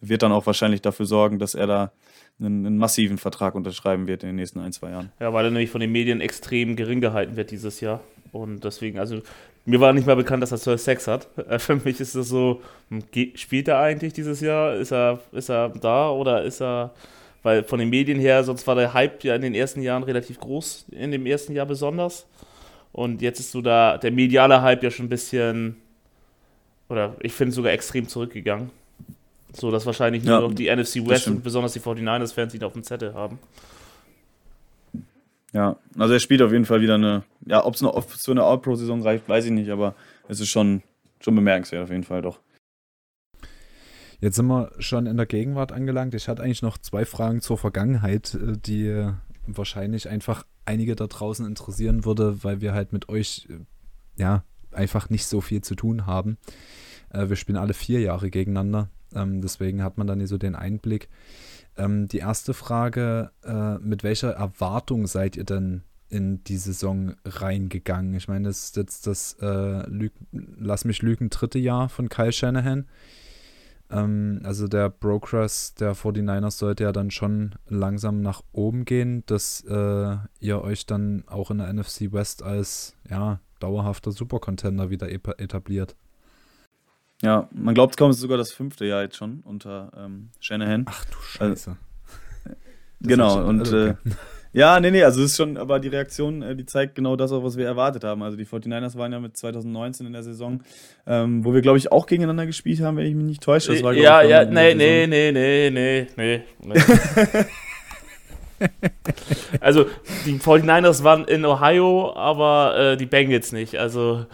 Wird dann auch wahrscheinlich dafür sorgen, dass er da einen, einen, massiven Vertrag unterschreiben wird in den nächsten ein, zwei Jahren. Ja, weil er nämlich von den Medien extrem gering gehalten wird dieses Jahr. Und deswegen, also mir war nicht mal bekannt, dass er 12 Sex hat. Für mich ist es so, hm, spielt er eigentlich dieses Jahr? Ist er, ist er da oder ist er, weil von den Medien her, sonst war der Hype ja in den ersten Jahren relativ groß, in dem ersten Jahr besonders. Und jetzt ist so da der mediale Hype ja schon ein bisschen, oder ich finde sogar extrem zurückgegangen. So, dass wahrscheinlich nur noch die NFC West und besonders die 49ers-Fans ihn auf dem Zettel haben. Ja, also er spielt auf jeden Fall wieder eine, ja, ob es zu einer All-Pro-Saison reicht, weiß ich nicht, aber es ist schon, schon bemerkenswert auf jeden Fall doch. Jetzt sind wir schon in der Gegenwart angelangt. Ich hatte eigentlich noch zwei Fragen zur Vergangenheit, äh, die wahrscheinlich einfach einige da draußen interessieren würde, weil wir halt mit euch äh, ja einfach nicht so viel zu tun haben. Äh, wir spielen alle vier Jahre gegeneinander, ähm, deswegen hat man dann so den Einblick. Ähm, die erste Frage, äh, mit welcher Erwartung seid ihr denn in die Saison reingegangen? Ich meine, das ist jetzt das, äh, Lüg lass mich lügen, dritte Jahr von Kyle Shanahan. Ähm, also der Brokers der 49ers sollte ja dann schon langsam nach oben gehen, dass äh, ihr euch dann auch in der NFC West als ja, dauerhafter Supercontender wieder etabliert. Ja, man glaubt kaum, es ist sogar das fünfte Jahr jetzt schon unter ähm, Shanahan. Ach du Scheiße. Also, genau, und also okay. äh, ja, nee, nee, also es ist schon, aber die Reaktion, äh, die zeigt genau das auch, was wir erwartet haben. Also die 49ers waren ja mit 2019 in der Saison, ähm, wo wir, glaube ich, auch gegeneinander gespielt haben, wenn ich mich nicht täusche. Das war, ja, ich, ja, nee, nee, nee, nee, nee, nee, nee. also die 49ers waren in Ohio, aber äh, die Bengals nicht. Also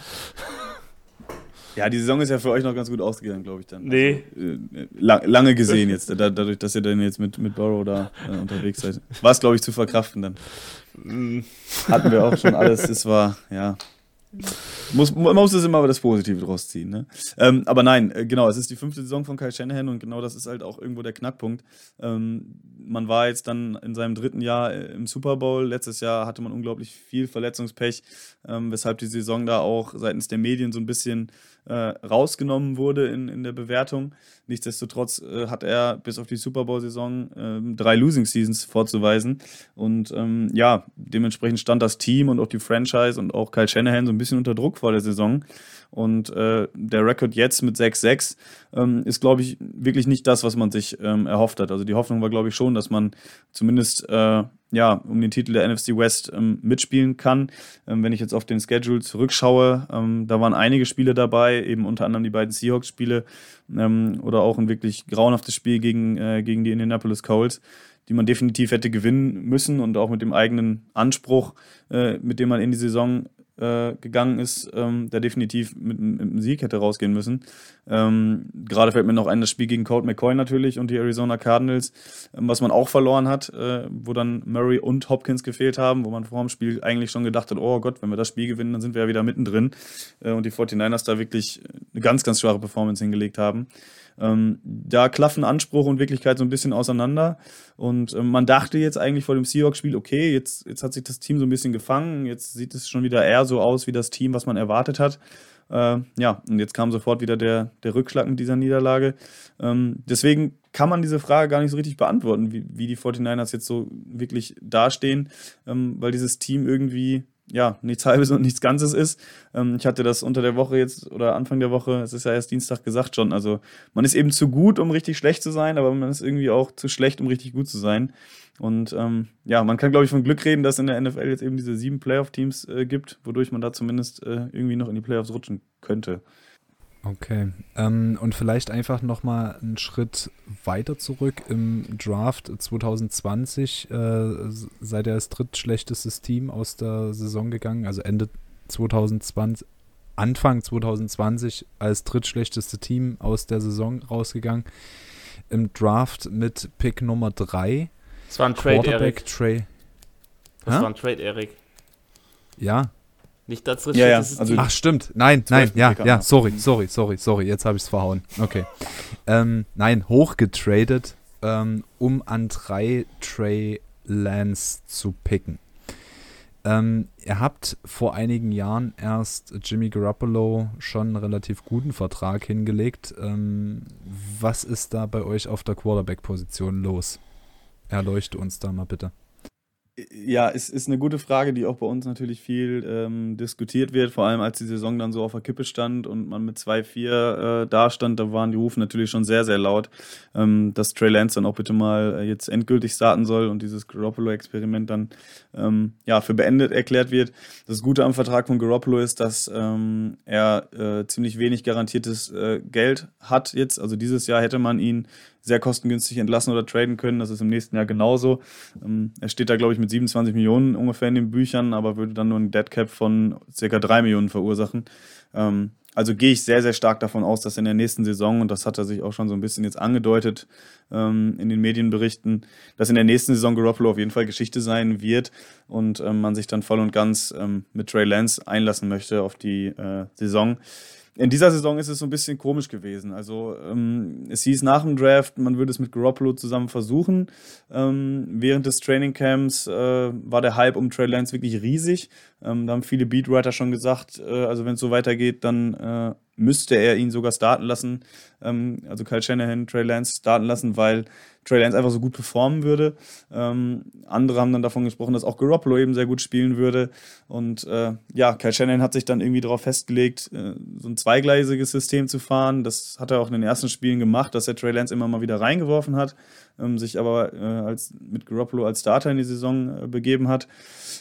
ja, die Saison ist ja für euch noch ganz gut ausgegangen, glaube ich dann. Nee. Also, äh, lang, lange gesehen jetzt, da, dadurch, dass ihr dann jetzt mit, mit Burrow da äh, unterwegs seid. War es, glaube ich, zu verkraften dann. Mm. Hatten wir auch schon alles. Es war, ja. Muss, man muss es immer das Positive draus ziehen. Ne? Ähm, aber nein, äh, genau, es ist die fünfte Saison von Kyle Shanahan und genau das ist halt auch irgendwo der Knackpunkt. Ähm, man war jetzt dann in seinem dritten Jahr äh, im Super Bowl. Letztes Jahr hatte man unglaublich viel Verletzungspech, ähm, weshalb die Saison da auch seitens der Medien so ein bisschen rausgenommen wurde in, in der Bewertung. Nichtsdestotrotz äh, hat er bis auf die Super Bowl-Saison äh, drei Losing Seasons vorzuweisen. Und ähm, ja, dementsprechend stand das Team und auch die Franchise und auch Kyle Shanahan so ein bisschen unter Druck vor der Saison. Und äh, der Rekord jetzt mit 6-6 ähm, ist, glaube ich, wirklich nicht das, was man sich ähm, erhofft hat. Also die Hoffnung war, glaube ich, schon, dass man zumindest äh, ja, um den Titel der NFC West ähm, mitspielen kann. Ähm, wenn ich jetzt auf den Schedule zurückschaue, ähm, da waren einige Spiele dabei, eben unter anderem die beiden Seahawks-Spiele ähm, oder auch ein wirklich grauenhaftes Spiel gegen, äh, gegen die Indianapolis Colts die man definitiv hätte gewinnen müssen und auch mit dem eigenen Anspruch, äh, mit dem man in die Saison äh, gegangen ist, ähm, der definitiv mit, mit, einem Sieg hätte rausgehen müssen. Ähm, Gerade fällt mir noch ein das Spiel gegen Colt McCoy natürlich und die Arizona Cardinals, ähm, was man auch verloren hat, äh, wo dann Murray und Hopkins gefehlt haben, wo man vor dem Spiel eigentlich schon gedacht hat, oh Gott, wenn wir das Spiel gewinnen, dann sind wir ja wieder mittendrin. Äh, und die 49ers da wirklich eine ganz, ganz schwache Performance hingelegt haben. Ähm, da klaffen Anspruch und Wirklichkeit so ein bisschen auseinander. Und ähm, man dachte jetzt eigentlich vor dem Seahawks-Spiel, okay, jetzt, jetzt hat sich das Team so ein bisschen gefangen, jetzt sieht es schon wieder eher so aus wie das Team, was man erwartet hat. Äh, ja, und jetzt kam sofort wieder der, der Rückschlag mit dieser Niederlage. Ähm, deswegen kann man diese Frage gar nicht so richtig beantworten, wie, wie die 49ers jetzt so wirklich dastehen, ähm, weil dieses Team irgendwie ja, nichts Halbes und nichts Ganzes ist. Ähm, ich hatte das unter der Woche jetzt oder Anfang der Woche, es ist ja erst Dienstag gesagt schon. Also man ist eben zu gut, um richtig schlecht zu sein, aber man ist irgendwie auch zu schlecht, um richtig gut zu sein. Und ähm, ja, man kann, glaube ich, von Glück reden, dass in der NFL jetzt eben diese sieben Playoff-Teams äh, gibt, wodurch man da zumindest äh, irgendwie noch in die Playoffs rutschen könnte. Okay. Ähm, und vielleicht einfach nochmal einen Schritt weiter zurück im Draft 2020. Äh, seid ihr als drittschlechtestes Team aus der Saison gegangen, also Ende 2020, Anfang 2020 als drittschlechteste Team aus der Saison rausgegangen. Im Draft mit Pick Nummer 3. Das war ein Trade, Quarterback Eric. Trey. Das ha? war ein Trade, Erik. Ja, nicht das ja, ja. Also Ach, stimmt. Nein, nein, ja, ja, sorry, sorry, sorry, sorry. Jetzt habe ich es verhauen. Okay. ähm, nein, hochgetradet, ähm, um an drei Trey Lance zu picken. Ähm, ihr habt vor einigen Jahren erst Jimmy Garoppolo schon einen relativ guten Vertrag hingelegt. Ähm, was ist da bei euch auf der Quarterback-Position los? Erleuchte uns da mal bitte. Ja, es ist eine gute Frage, die auch bei uns natürlich viel ähm, diskutiert wird, vor allem als die Saison dann so auf der Kippe stand und man mit 2-4 äh, da stand, da waren die Rufe natürlich schon sehr, sehr laut, ähm, dass Trey Lance dann auch bitte mal äh, jetzt endgültig starten soll und dieses Garoppolo-Experiment dann ähm, ja, für beendet erklärt wird. Das Gute am Vertrag von Garoppolo ist, dass ähm, er äh, ziemlich wenig garantiertes äh, Geld hat jetzt. Also dieses Jahr hätte man ihn sehr kostengünstig entlassen oder traden können. Das ist im nächsten Jahr genauso. Ähm, er steht da, glaube ich, mit 27 Millionen ungefähr in den Büchern, aber würde dann nur ein Deadcap von circa 3 Millionen verursachen. Ähm, also gehe ich sehr, sehr stark davon aus, dass in der nächsten Saison, und das hat er sich auch schon so ein bisschen jetzt angedeutet ähm, in den Medienberichten, dass in der nächsten Saison Garoppolo auf jeden Fall Geschichte sein wird und ähm, man sich dann voll und ganz ähm, mit Trey Lance einlassen möchte auf die äh, Saison. In dieser Saison ist es so ein bisschen komisch gewesen. Also ähm, es hieß nach dem Draft, man würde es mit Garoppolo zusammen versuchen. Ähm, während des Trainingcamps äh, war der Hype um Trey Lance wirklich riesig. Ähm, da haben viele Beatwriter schon gesagt, äh, also wenn es so weitergeht, dann äh, müsste er ihn sogar starten lassen. Ähm, also Kyle Shanahan, Trey Lance starten lassen, weil Trey Lance einfach so gut performen würde. Ähm, andere haben dann davon gesprochen, dass auch Garoppolo eben sehr gut spielen würde. Und äh, ja, Kyle Shanahan hat sich dann irgendwie darauf festgelegt, äh, so ein zweigleisiges System zu fahren. Das hat er auch in den ersten Spielen gemacht, dass er Trey Lance immer mal wieder reingeworfen hat, ähm, sich aber äh, als, mit Garoppolo als Starter in die Saison äh, begeben hat.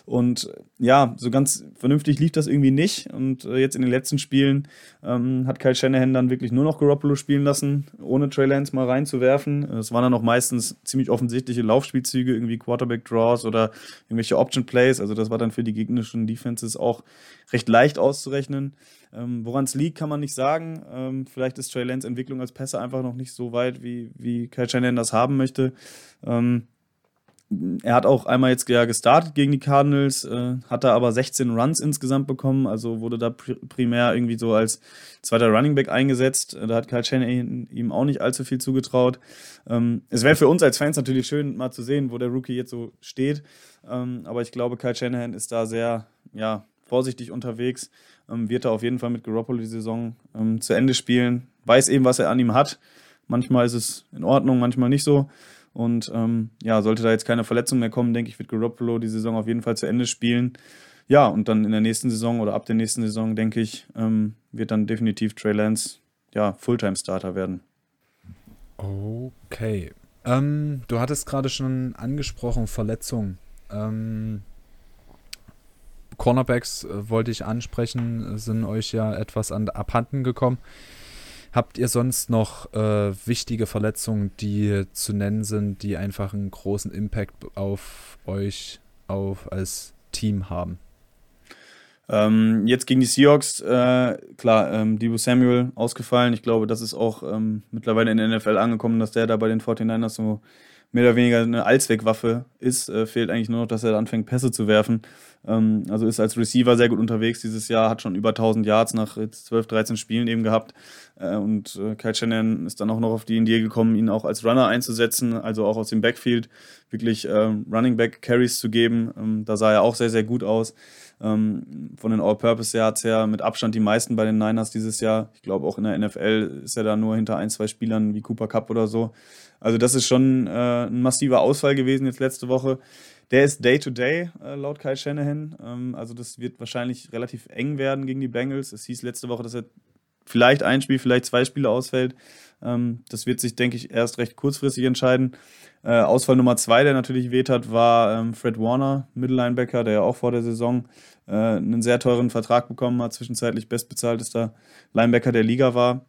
Und ja, so ganz vernünftig lief das irgendwie nicht. Und äh, jetzt in den letzten Spielen ähm, hat Kyle Shanahan dann wirklich nur noch Garoppolo spielen lassen, ohne Trey Lance mal reinzuwerfen. Es waren dann auch meistens ziemlich offensichtliche Laufspielzüge, irgendwie Quarterback-Draws oder irgendwelche Option-Plays. Also das war dann für die gegnerischen Defenses auch recht leicht auszurechnen. Ähm, Woran es liegt, kann man nicht sagen. Ähm, vielleicht ist Trey Lance Entwicklung als Pässe einfach noch nicht so weit, wie, wie Kyle Shanahan das haben möchte. Ähm, er hat auch einmal jetzt ja gestartet gegen die Cardinals, äh, hat da aber 16 Runs insgesamt bekommen, also wurde da pr primär irgendwie so als zweiter Running Back eingesetzt. Äh, da hat Kyle Shanahan ihm auch nicht allzu viel zugetraut. Ähm, es wäre für uns als Fans natürlich schön, mal zu sehen, wo der Rookie jetzt so steht. Ähm, aber ich glaube, Kyle Shanahan ist da sehr ja, vorsichtig unterwegs. Ähm, wird er auf jeden Fall mit Garoppolo die Saison ähm, zu Ende spielen. Weiß eben, was er an ihm hat. Manchmal ist es in Ordnung, manchmal nicht so. Und ähm, ja, sollte da jetzt keine Verletzung mehr kommen, denke ich, wird Garoppolo die Saison auf jeden Fall zu Ende spielen. Ja, und dann in der nächsten Saison oder ab der nächsten Saison, denke ich, ähm, wird dann definitiv Trey Lance ja, Fulltime-Starter werden. Okay. Ähm, du hattest gerade schon angesprochen, Verletzungen. Ähm, Cornerbacks äh, wollte ich ansprechen, sind euch ja etwas an, abhanden gekommen. Habt ihr sonst noch äh, wichtige Verletzungen, die zu nennen sind, die einfach einen großen Impact auf euch auf als Team haben? Ähm, jetzt gegen die Seahawks, äh, klar, ähm, Debo Samuel ausgefallen. Ich glaube, das ist auch ähm, mittlerweile in der NFL angekommen, dass der da bei den 49ers so mehr oder weniger eine Allzweckwaffe ist. Äh, fehlt eigentlich nur noch, dass er anfängt, Pässe zu werfen. Ähm, also ist als Receiver sehr gut unterwegs dieses Jahr, hat schon über 1000 Yards nach jetzt 12, 13 Spielen eben gehabt. Äh, und äh, Kyle Shannon ist dann auch noch auf die Idee gekommen, ihn auch als Runner einzusetzen, also auch aus dem Backfield wirklich ähm, Running Back Carries zu geben. Ähm, da sah er auch sehr, sehr gut aus. Ähm, von den All-Purpose-Yards her mit Abstand die meisten bei den Niners dieses Jahr. Ich glaube auch in der NFL ist er da nur hinter ein, zwei Spielern wie Cooper Cup oder so. Also das ist schon äh, ein massiver Ausfall gewesen jetzt letzte Woche. Der ist Day-to-Day, -Day, äh, laut Kyle Shanahan. Ähm, also das wird wahrscheinlich relativ eng werden gegen die Bengals. Es hieß letzte Woche, dass er vielleicht ein Spiel, vielleicht zwei Spiele ausfällt. Ähm, das wird sich, denke ich, erst recht kurzfristig entscheiden. Äh, Ausfall Nummer zwei, der natürlich weht hat, war ähm, Fred Warner, Mittellinebacker, der ja auch vor der Saison äh, einen sehr teuren Vertrag bekommen hat, zwischenzeitlich bestbezahltester Linebacker der Liga war,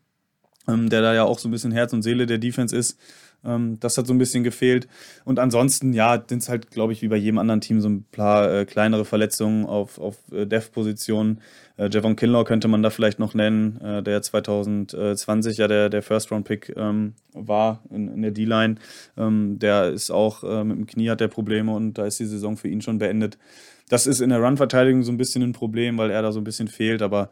ähm, der da ja auch so ein bisschen Herz und Seele der Defense ist. Ähm, das hat so ein bisschen gefehlt. Und ansonsten, ja, sind es halt, glaube ich, wie bei jedem anderen Team so ein paar äh, kleinere Verletzungen auf, auf äh, Dev-Positionen. Äh, Javon Kinlaw könnte man da vielleicht noch nennen, äh, der 2020 ja der, der First-Round-Pick ähm, war in, in der D-Line. Ähm, der ist auch äh, mit dem Knie hat der Probleme und da ist die Saison für ihn schon beendet. Das ist in der Run-Verteidigung so ein bisschen ein Problem, weil er da so ein bisschen fehlt, aber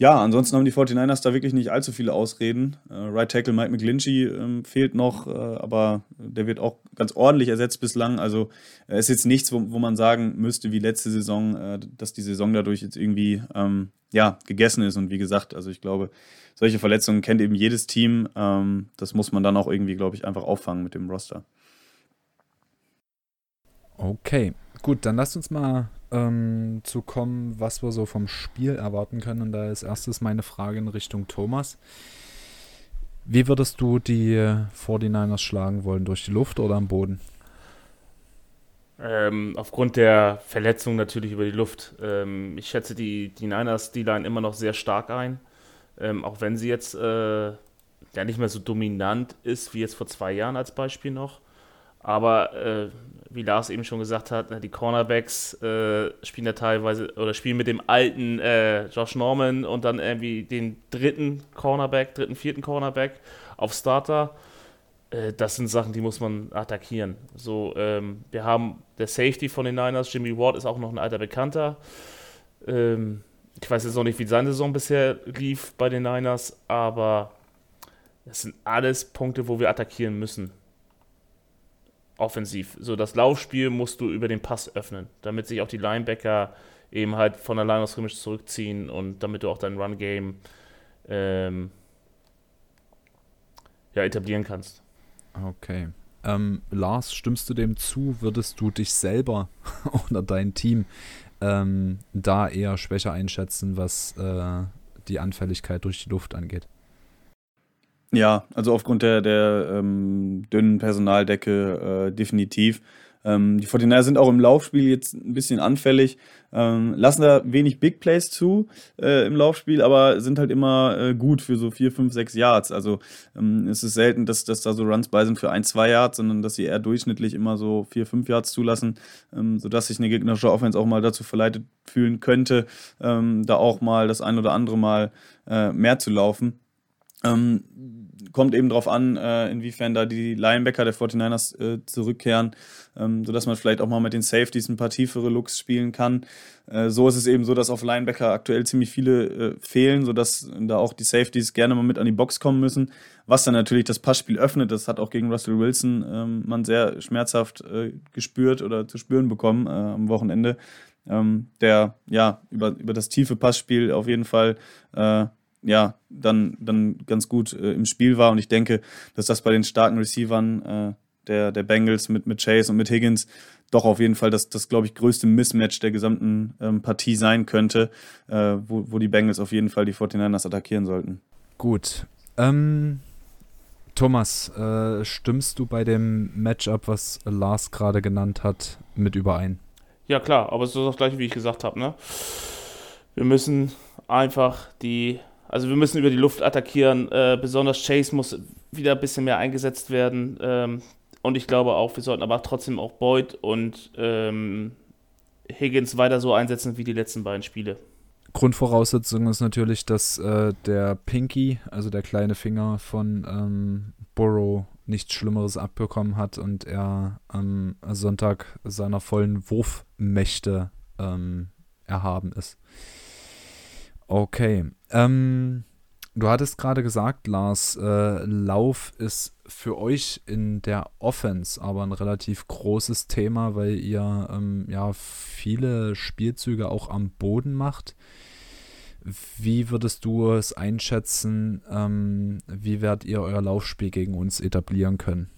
ja, ansonsten haben die 49ers da wirklich nicht allzu viele Ausreden. Äh, right Tackle Mike McGlinchey ähm, fehlt noch, äh, aber der wird auch ganz ordentlich ersetzt bislang. Also es äh, ist jetzt nichts, wo, wo man sagen müsste, wie letzte Saison, äh, dass die Saison dadurch jetzt irgendwie ähm, ja, gegessen ist. Und wie gesagt, also ich glaube, solche Verletzungen kennt eben jedes Team. Ähm, das muss man dann auch irgendwie, glaube ich, einfach auffangen mit dem Roster. Okay, gut, dann lasst uns mal ähm, zu kommen, was wir so vom Spiel erwarten können. Und da ist erstes meine Frage in Richtung Thomas. Wie würdest du die 49ers schlagen wollen? Durch die Luft oder am Boden? Ähm, aufgrund der Verletzung natürlich über die Luft. Ähm, ich schätze die, die Niners D-Line immer noch sehr stark ein. Ähm, auch wenn sie jetzt äh, ja nicht mehr so dominant ist wie jetzt vor zwei Jahren als Beispiel noch. Aber äh, wie Lars eben schon gesagt hat, ne, die Cornerbacks äh, spielen ja teilweise oder spielen mit dem alten äh, Josh Norman und dann irgendwie den dritten Cornerback, dritten, vierten Cornerback auf Starter. Äh, das sind Sachen, die muss man attackieren. So, ähm, wir haben der Safety von den Niners, Jimmy Ward, ist auch noch ein alter Bekannter. Ähm, ich weiß jetzt noch nicht, wie seine Saison bisher lief bei den Niners, aber das sind alles Punkte, wo wir attackieren müssen offensiv. So das Laufspiel musst du über den Pass öffnen, damit sich auch die Linebacker eben halt von der Line of Scrimmage zurückziehen und damit du auch dein Run-Game ähm, ja, etablieren kannst. Okay. Ähm, Lars, stimmst du dem zu? Würdest du dich selber oder dein Team ähm, da eher schwächer einschätzen, was äh, die Anfälligkeit durch die Luft angeht? Ja, also aufgrund der, der ähm, dünnen Personaldecke äh, definitiv. Ähm, die 49 sind auch im Laufspiel jetzt ein bisschen anfällig, ähm, lassen da wenig Big Plays zu äh, im Laufspiel, aber sind halt immer äh, gut für so 4, 5, 6 Yards. Also ähm, es ist selten, dass, dass da so Runs bei sind für 1, 2 Yards, sondern dass sie eher durchschnittlich immer so 4, 5 Yards zulassen, ähm, sodass sich eine gegnerische Offense auch mal dazu verleitet fühlen könnte, ähm, da auch mal das ein oder andere Mal äh, mehr zu laufen. Ähm, kommt eben darauf an, äh, inwiefern da die Linebacker der 49ers äh, zurückkehren, ähm, sodass man vielleicht auch mal mit den Safeties ein paar tiefere Looks spielen kann. Äh, so ist es eben so, dass auf Linebacker aktuell ziemlich viele äh, fehlen, sodass da auch die Safeties gerne mal mit an die Box kommen müssen, was dann natürlich das Passspiel öffnet. Das hat auch gegen Russell Wilson ähm, man sehr schmerzhaft äh, gespürt oder zu spüren bekommen äh, am Wochenende. Ähm, der ja über, über das tiefe Passspiel auf jeden Fall ja, dann, dann ganz gut äh, im Spiel war. Und ich denke, dass das bei den starken Receivern äh, der, der Bengals mit, mit Chase und mit Higgins doch auf jeden Fall das, das glaube ich, größte Mismatch der gesamten ähm, Partie sein könnte, äh, wo, wo die Bengals auf jeden Fall die 49ers attackieren sollten. Gut. Ähm, Thomas, äh, stimmst du bei dem Matchup, was Lars gerade genannt hat, mit überein? Ja, klar, aber es ist das gleiche, wie ich gesagt habe. Ne? Wir müssen einfach die also wir müssen über die Luft attackieren. Äh, besonders Chase muss wieder ein bisschen mehr eingesetzt werden. Ähm, und ich glaube auch, wir sollten aber trotzdem auch Boyd und ähm, Higgins weiter so einsetzen wie die letzten beiden Spiele. Grundvoraussetzung ist natürlich, dass äh, der Pinky, also der kleine Finger von ähm, Burrow, nichts Schlimmeres abbekommen hat und er am Sonntag seiner vollen Wurfmächte ähm, erhaben ist. Okay. Ähm, du hattest gerade gesagt, Lars, äh, Lauf ist für euch in der Offense aber ein relativ großes Thema, weil ihr ähm, ja viele Spielzüge auch am Boden macht. Wie würdest du es einschätzen? Ähm, wie werdet ihr euer Laufspiel gegen uns etablieren können?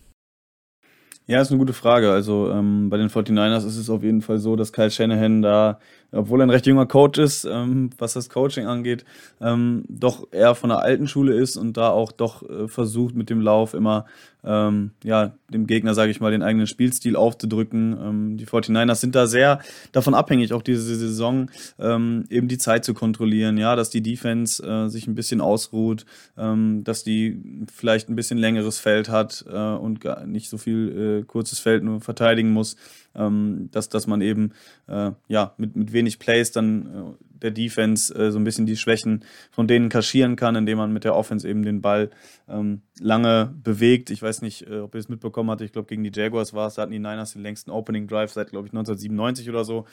Ja, ist eine gute Frage. Also ähm, bei den 49ers ist es auf jeden Fall so, dass Kyle Shanahan da obwohl er ein recht junger Coach ist, ähm, was das Coaching angeht, ähm, doch eher von der alten Schule ist und da auch doch äh, versucht mit dem Lauf immer ähm, ja, dem Gegner, sage ich mal, den eigenen Spielstil aufzudrücken. Ähm, die 49ers sind da sehr davon abhängig, auch diese Saison ähm, eben die Zeit zu kontrollieren, ja, dass die Defense äh, sich ein bisschen ausruht, dass die vielleicht ein bisschen längeres Feld hat äh, und nicht so viel kurzes Feld nur verteidigen muss ähm, dass, dass man eben äh, ja, mit, mit wenig Plays dann äh, der Defense äh, so ein bisschen die Schwächen von denen kaschieren kann, indem man mit der Offense eben den Ball ähm, lange bewegt. Ich weiß nicht, äh, ob ihr es mitbekommen habt. Ich glaube, gegen die Jaguars war es, da hatten die Niners den längsten Opening Drive seit, glaube ich, 1997 oder so,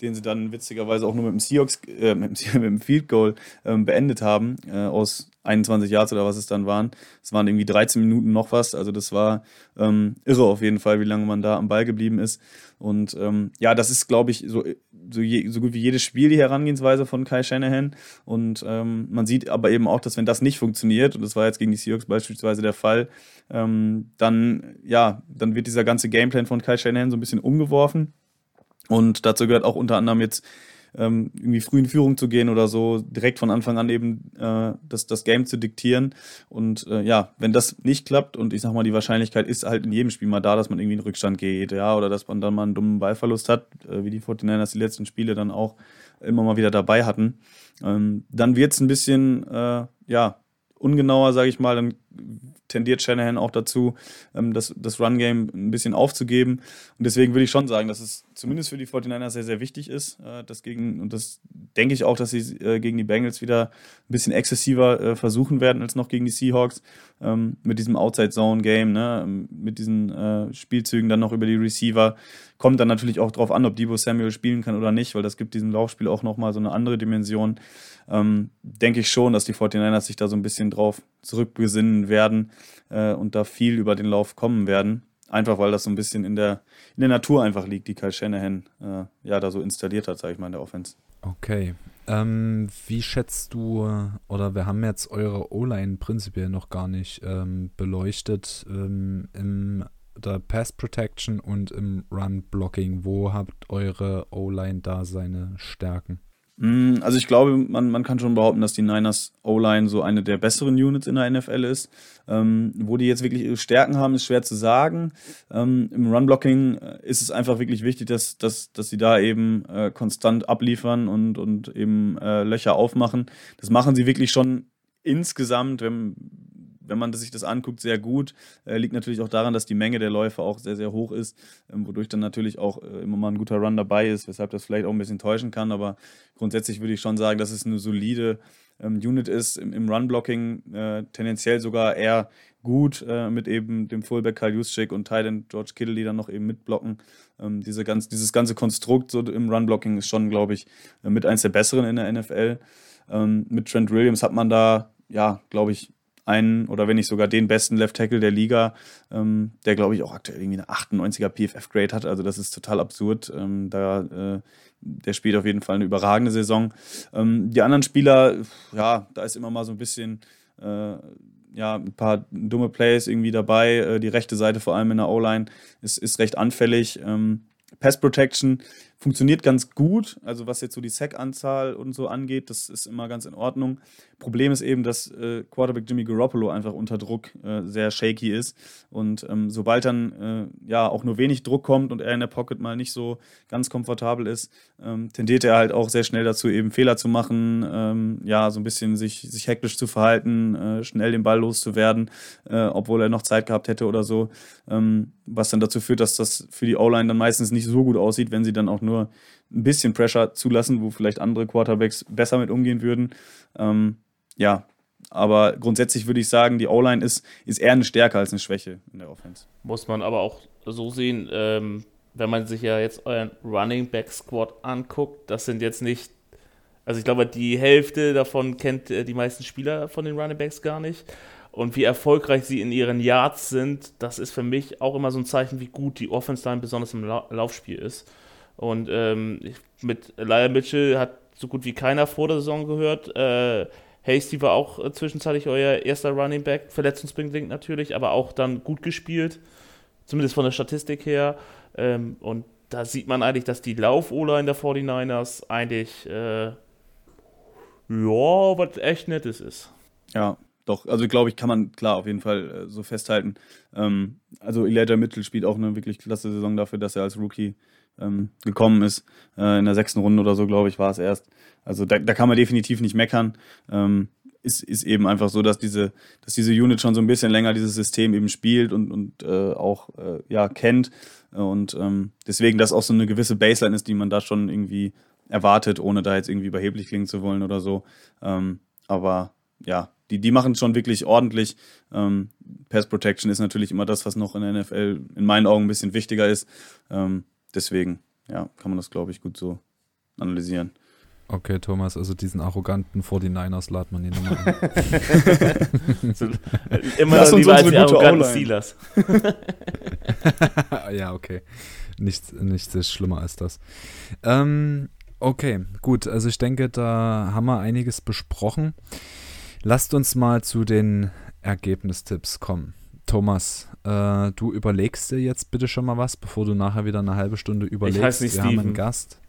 den sie dann witzigerweise auch nur mit dem Seahawks, äh, mit, dem, mit dem Field Goal ähm, beendet haben, aus 21 Yards oder was es dann waren. Es waren irgendwie 13 Minuten noch was. Also das war ähm, irre auf jeden Fall, wie lange man da am Ball geblieben ist. Und ähm, ja, das ist, glaube ich, so, so, je, so, gut wie jedes Spiel die Herangehensweise von Kai Shanahan. Und ähm, man sieht aber eben auch, dass wenn das nicht funktioniert, und das war jetzt gegen die Seahawks beispielsweise der Fall, ähm, dann, ja, dann wird dieser ganze Gameplan von Kai Shanahan so ein bisschen umgeworfen. Und dazu gehört auch unter anderem jetzt ähm, irgendwie früh in Führung zu gehen oder so, direkt von Anfang an eben äh, das, das Game zu diktieren. Und äh, ja, wenn das nicht klappt und ich sag mal, die Wahrscheinlichkeit ist halt in jedem Spiel mal da, dass man irgendwie in Rückstand geht, ja, oder dass man dann mal einen dummen Ballverlust hat, äh, wie die 49ers die letzten Spiele dann auch immer mal wieder dabei hatten, ähm, dann wird es ein bisschen, äh, ja, ungenauer, sage ich mal, dann tendiert Shanahan auch dazu, ähm, das, das Run-Game ein bisschen aufzugeben. Und deswegen würde ich schon sagen, dass es zumindest für die 49ers sehr, sehr wichtig ist, äh, das gegen, und das denke ich auch, dass sie äh, gegen die Bengals wieder ein bisschen exzessiver äh, versuchen werden als noch gegen die Seahawks, ähm, mit diesem Outside-Zone-Game, ne, mit diesen Spielzügen dann noch über die Receiver. Kommt dann natürlich auch darauf an, ob Debo Samuel spielen kann oder nicht, weil das gibt diesem Laufspiel auch nochmal so eine andere Dimension. Ähm, denke ich schon, dass die 49ers sich da so ein bisschen drauf zurückbesinnen werden äh, und da viel über den Lauf kommen werden. Einfach weil das so ein bisschen in der, in der Natur einfach liegt, die Kyle Shanahan äh, ja da so installiert hat, sage ich mal, in der Offense. Okay. Ähm, wie schätzt du, oder wir haben jetzt eure O-Line prinzipiell noch gar nicht ähm, beleuchtet, ähm, im der Pass Protection und im Run Blocking. Wo habt eure O-Line da seine Stärken? Mm, also ich glaube, man, man kann schon behaupten, dass die Niners O-Line so eine der besseren Units in der NFL ist. Ähm, wo die jetzt wirklich ihre Stärken haben, ist schwer zu sagen. Ähm, Im Run-Blocking äh, ist es einfach wirklich wichtig, dass, dass, dass sie da eben äh, konstant abliefern und, und eben äh, Löcher aufmachen. Das machen sie wirklich schon insgesamt, wenn, wenn man sich das anguckt, sehr gut. Äh, liegt natürlich auch daran, dass die Menge der Läufe auch sehr, sehr hoch ist, ähm, wodurch dann natürlich auch äh, immer mal ein guter Run dabei ist, weshalb das vielleicht auch ein bisschen täuschen kann. Aber grundsätzlich würde ich schon sagen, dass es eine solide ähm, Unit ist im, im Run-Blocking, äh, tendenziell sogar eher gut äh, mit eben dem Fullback Kyle Juszczyk und Titan George Kittle, die dann noch eben mitblocken. Ähm, diese ganz, dieses ganze Konstrukt so im Run-Blocking ist schon, glaube ich, äh, mit eins der besseren in der NFL. Ähm, mit Trent Williams hat man da, ja, glaube ich, einen oder wenn nicht sogar den besten Left Tackle der Liga, ähm, der glaube ich auch aktuell irgendwie eine 98er PFF-Grade hat. Also das ist total absurd. Ähm, da, äh, der spielt auf jeden Fall eine überragende Saison. Ähm, die anderen Spieler, ja, da ist immer mal so ein bisschen äh, ja, ein paar dumme Plays irgendwie dabei. Äh, die rechte Seite, vor allem in der O-Line, ist, ist recht anfällig. Ähm, Pass Protection funktioniert ganz gut. Also was jetzt so die Sack-Anzahl und so angeht, das ist immer ganz in Ordnung. Problem ist eben, dass äh, Quarterback Jimmy Garoppolo einfach unter Druck äh, sehr shaky ist. Und ähm, sobald dann äh, ja auch nur wenig Druck kommt und er in der Pocket mal nicht so ganz komfortabel ist, ähm, tendiert er halt auch sehr schnell dazu, eben Fehler zu machen, ähm, ja, so ein bisschen sich, sich hektisch zu verhalten, äh, schnell den Ball loszuwerden, äh, obwohl er noch Zeit gehabt hätte oder so. Ähm, was dann dazu führt, dass das für die O-Line dann meistens nicht so gut aussieht, wenn sie dann auch nur ein bisschen Pressure zulassen, wo vielleicht andere Quarterbacks besser mit umgehen würden. Ähm, ja, aber grundsätzlich würde ich sagen, die O-Line ist, ist eher eine Stärke als eine Schwäche in der Offense. Muss man aber auch so sehen, ähm, wenn man sich ja jetzt euren Running Back Squad anguckt, das sind jetzt nicht, also ich glaube, die Hälfte davon kennt äh, die meisten Spieler von den Running Backs gar nicht. Und wie erfolgreich sie in ihren Yards sind, das ist für mich auch immer so ein Zeichen, wie gut die Offense Line besonders im La Laufspiel ist. Und ähm, mit Lyle Mitchell hat so gut wie keiner vor der Saison gehört. Äh, Hasty war auch äh, zwischenzeitlich euer erster Running Back, verletzungsbedingt natürlich, aber auch dann gut gespielt, zumindest von der Statistik her. Ähm, und da sieht man eigentlich, dass die Lauf-O-Line der 49ers eigentlich, äh, ja, was echt Nettes ist. Ja, doch, also glaube ich, kann man klar auf jeden Fall äh, so festhalten. Ähm, also Elijah Mitchell spielt auch eine wirklich klasse Saison dafür, dass er als Rookie ähm, gekommen ist. Äh, in der sechsten Runde oder so, glaube ich, war es erst. Also da, da kann man definitiv nicht meckern. Ähm, ist, ist eben einfach so, dass diese, dass diese Unit schon so ein bisschen länger dieses System eben spielt und, und äh, auch äh, ja, kennt. Und ähm, deswegen das auch so eine gewisse Baseline ist, die man da schon irgendwie erwartet, ohne da jetzt irgendwie überheblich klingen zu wollen oder so. Ähm, aber ja, die, die machen schon wirklich ordentlich. Ähm, Pass Protection ist natürlich immer das, was noch in der NFL in meinen Augen ein bisschen wichtiger ist. Ähm, deswegen, ja, kann man das, glaube ich, gut so analysieren. Okay, Thomas, also diesen arroganten 49ers laden man hier nochmal an. so, immer Lass lieber als die arroganten Steelers. ja, okay. Nichts, nichts ist schlimmer als das. Ähm, okay, gut. Also ich denke, da haben wir einiges besprochen. Lasst uns mal zu den Ergebnistipps kommen. Thomas, äh, du überlegst dir jetzt bitte schon mal was, bevor du nachher wieder eine halbe Stunde überlegst. Ich heiße nicht Wir Steven. haben einen Gast.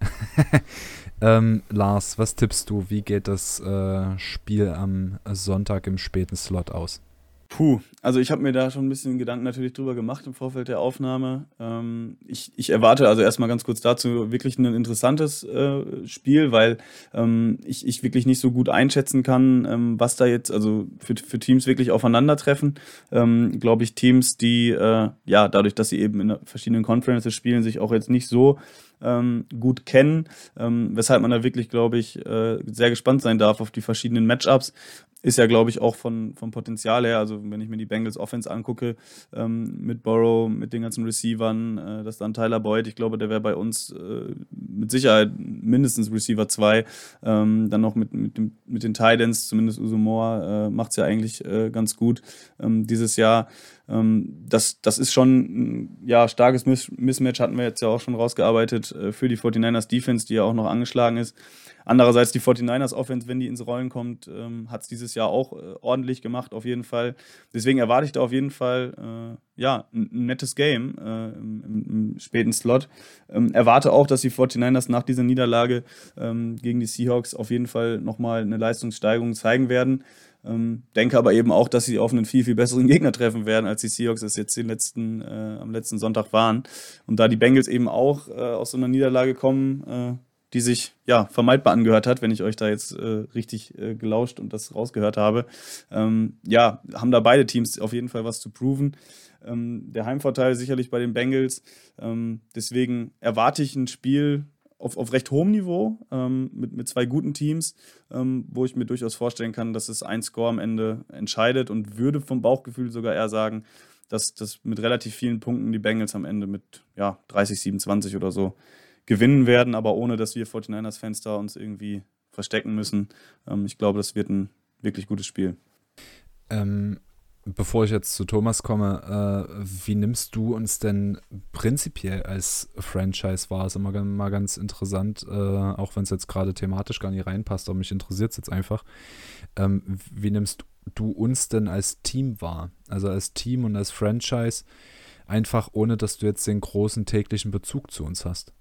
ähm, Lars, was tippst du? Wie geht das äh, Spiel am Sonntag im späten Slot aus? Puh, also ich habe mir da schon ein bisschen Gedanken natürlich drüber gemacht im Vorfeld der Aufnahme. Ähm, ich, ich erwarte also erstmal ganz kurz dazu wirklich ein interessantes äh, Spiel, weil ähm, ich, ich wirklich nicht so gut einschätzen kann, ähm, was da jetzt, also für, für Teams wirklich aufeinandertreffen. Ähm, Glaube ich, Teams, die äh, ja dadurch, dass sie eben in verschiedenen Conferences spielen, sich auch jetzt nicht so ähm, gut kennen, ähm, weshalb man da wirklich, glaube ich, äh, sehr gespannt sein darf auf die verschiedenen Matchups ist ja, glaube ich, auch von, vom Potenzial her, also wenn ich mir die Bengals Offense angucke, ähm, mit Burrow, mit den ganzen Receivern, äh, dass dann Tyler Boyd, ich glaube, der wäre bei uns äh, mit Sicherheit mindestens Receiver 2. Ähm, dann noch mit, mit, dem, mit den Titans, zumindest Uso Moore äh, macht es ja eigentlich äh, ganz gut ähm, dieses Jahr. Ähm, das, das ist schon ein ja, starkes Mismatch, hatten wir jetzt ja auch schon rausgearbeitet äh, für die 49ers Defense, die ja auch noch angeschlagen ist. Andererseits die 49ers Offense, wenn die ins Rollen kommt, ähm, hat es dieses Jahr auch äh, ordentlich gemacht, auf jeden Fall. Deswegen erwarte ich da auf jeden Fall äh, ja, ein, nettes Game äh, im, im, späten Slot. Ähm, erwarte auch, dass die 49ers nach dieser Niederlage ähm, gegen die Seahawks auf jeden Fall nochmal eine Leistungssteigerung zeigen werden. Ähm, denke aber eben auch, dass sie auf einen viel, viel besseren Gegner treffen werden, als die Seahawks es jetzt den letzten, äh, am letzten Sonntag waren. Und da die Bengals eben auch äh, aus so einer Niederlage kommen, äh, die sich ja vermeidbar angehört hat, wenn ich euch da jetzt äh, richtig äh, gelauscht und das rausgehört habe. Ähm, ja, haben da beide Teams auf jeden Fall was zu proven. Ähm, der Heimvorteil sicherlich bei den Bengals. Ähm, deswegen erwarte ich ein Spiel auf, auf recht hohem Niveau ähm, mit, mit zwei guten Teams, ähm, wo ich mir durchaus vorstellen kann, dass es ein Score am Ende entscheidet und würde vom Bauchgefühl sogar eher sagen, dass das mit relativ vielen Punkten die Bengals am Ende mit ja, 30, 27 oder so gewinnen werden, aber ohne dass wir 49ers-Fans da uns irgendwie verstecken müssen. Ähm, ich glaube, das wird ein wirklich gutes Spiel. Ähm, bevor ich jetzt zu Thomas komme, äh, wie nimmst du uns denn prinzipiell als Franchise wahr? Ist immer mal ganz interessant, äh, auch wenn es jetzt gerade thematisch gar nicht reinpasst, aber mich interessiert es jetzt einfach. Ähm, wie nimmst du uns denn als Team wahr? Also als Team und als Franchise, einfach ohne dass du jetzt den großen täglichen Bezug zu uns hast?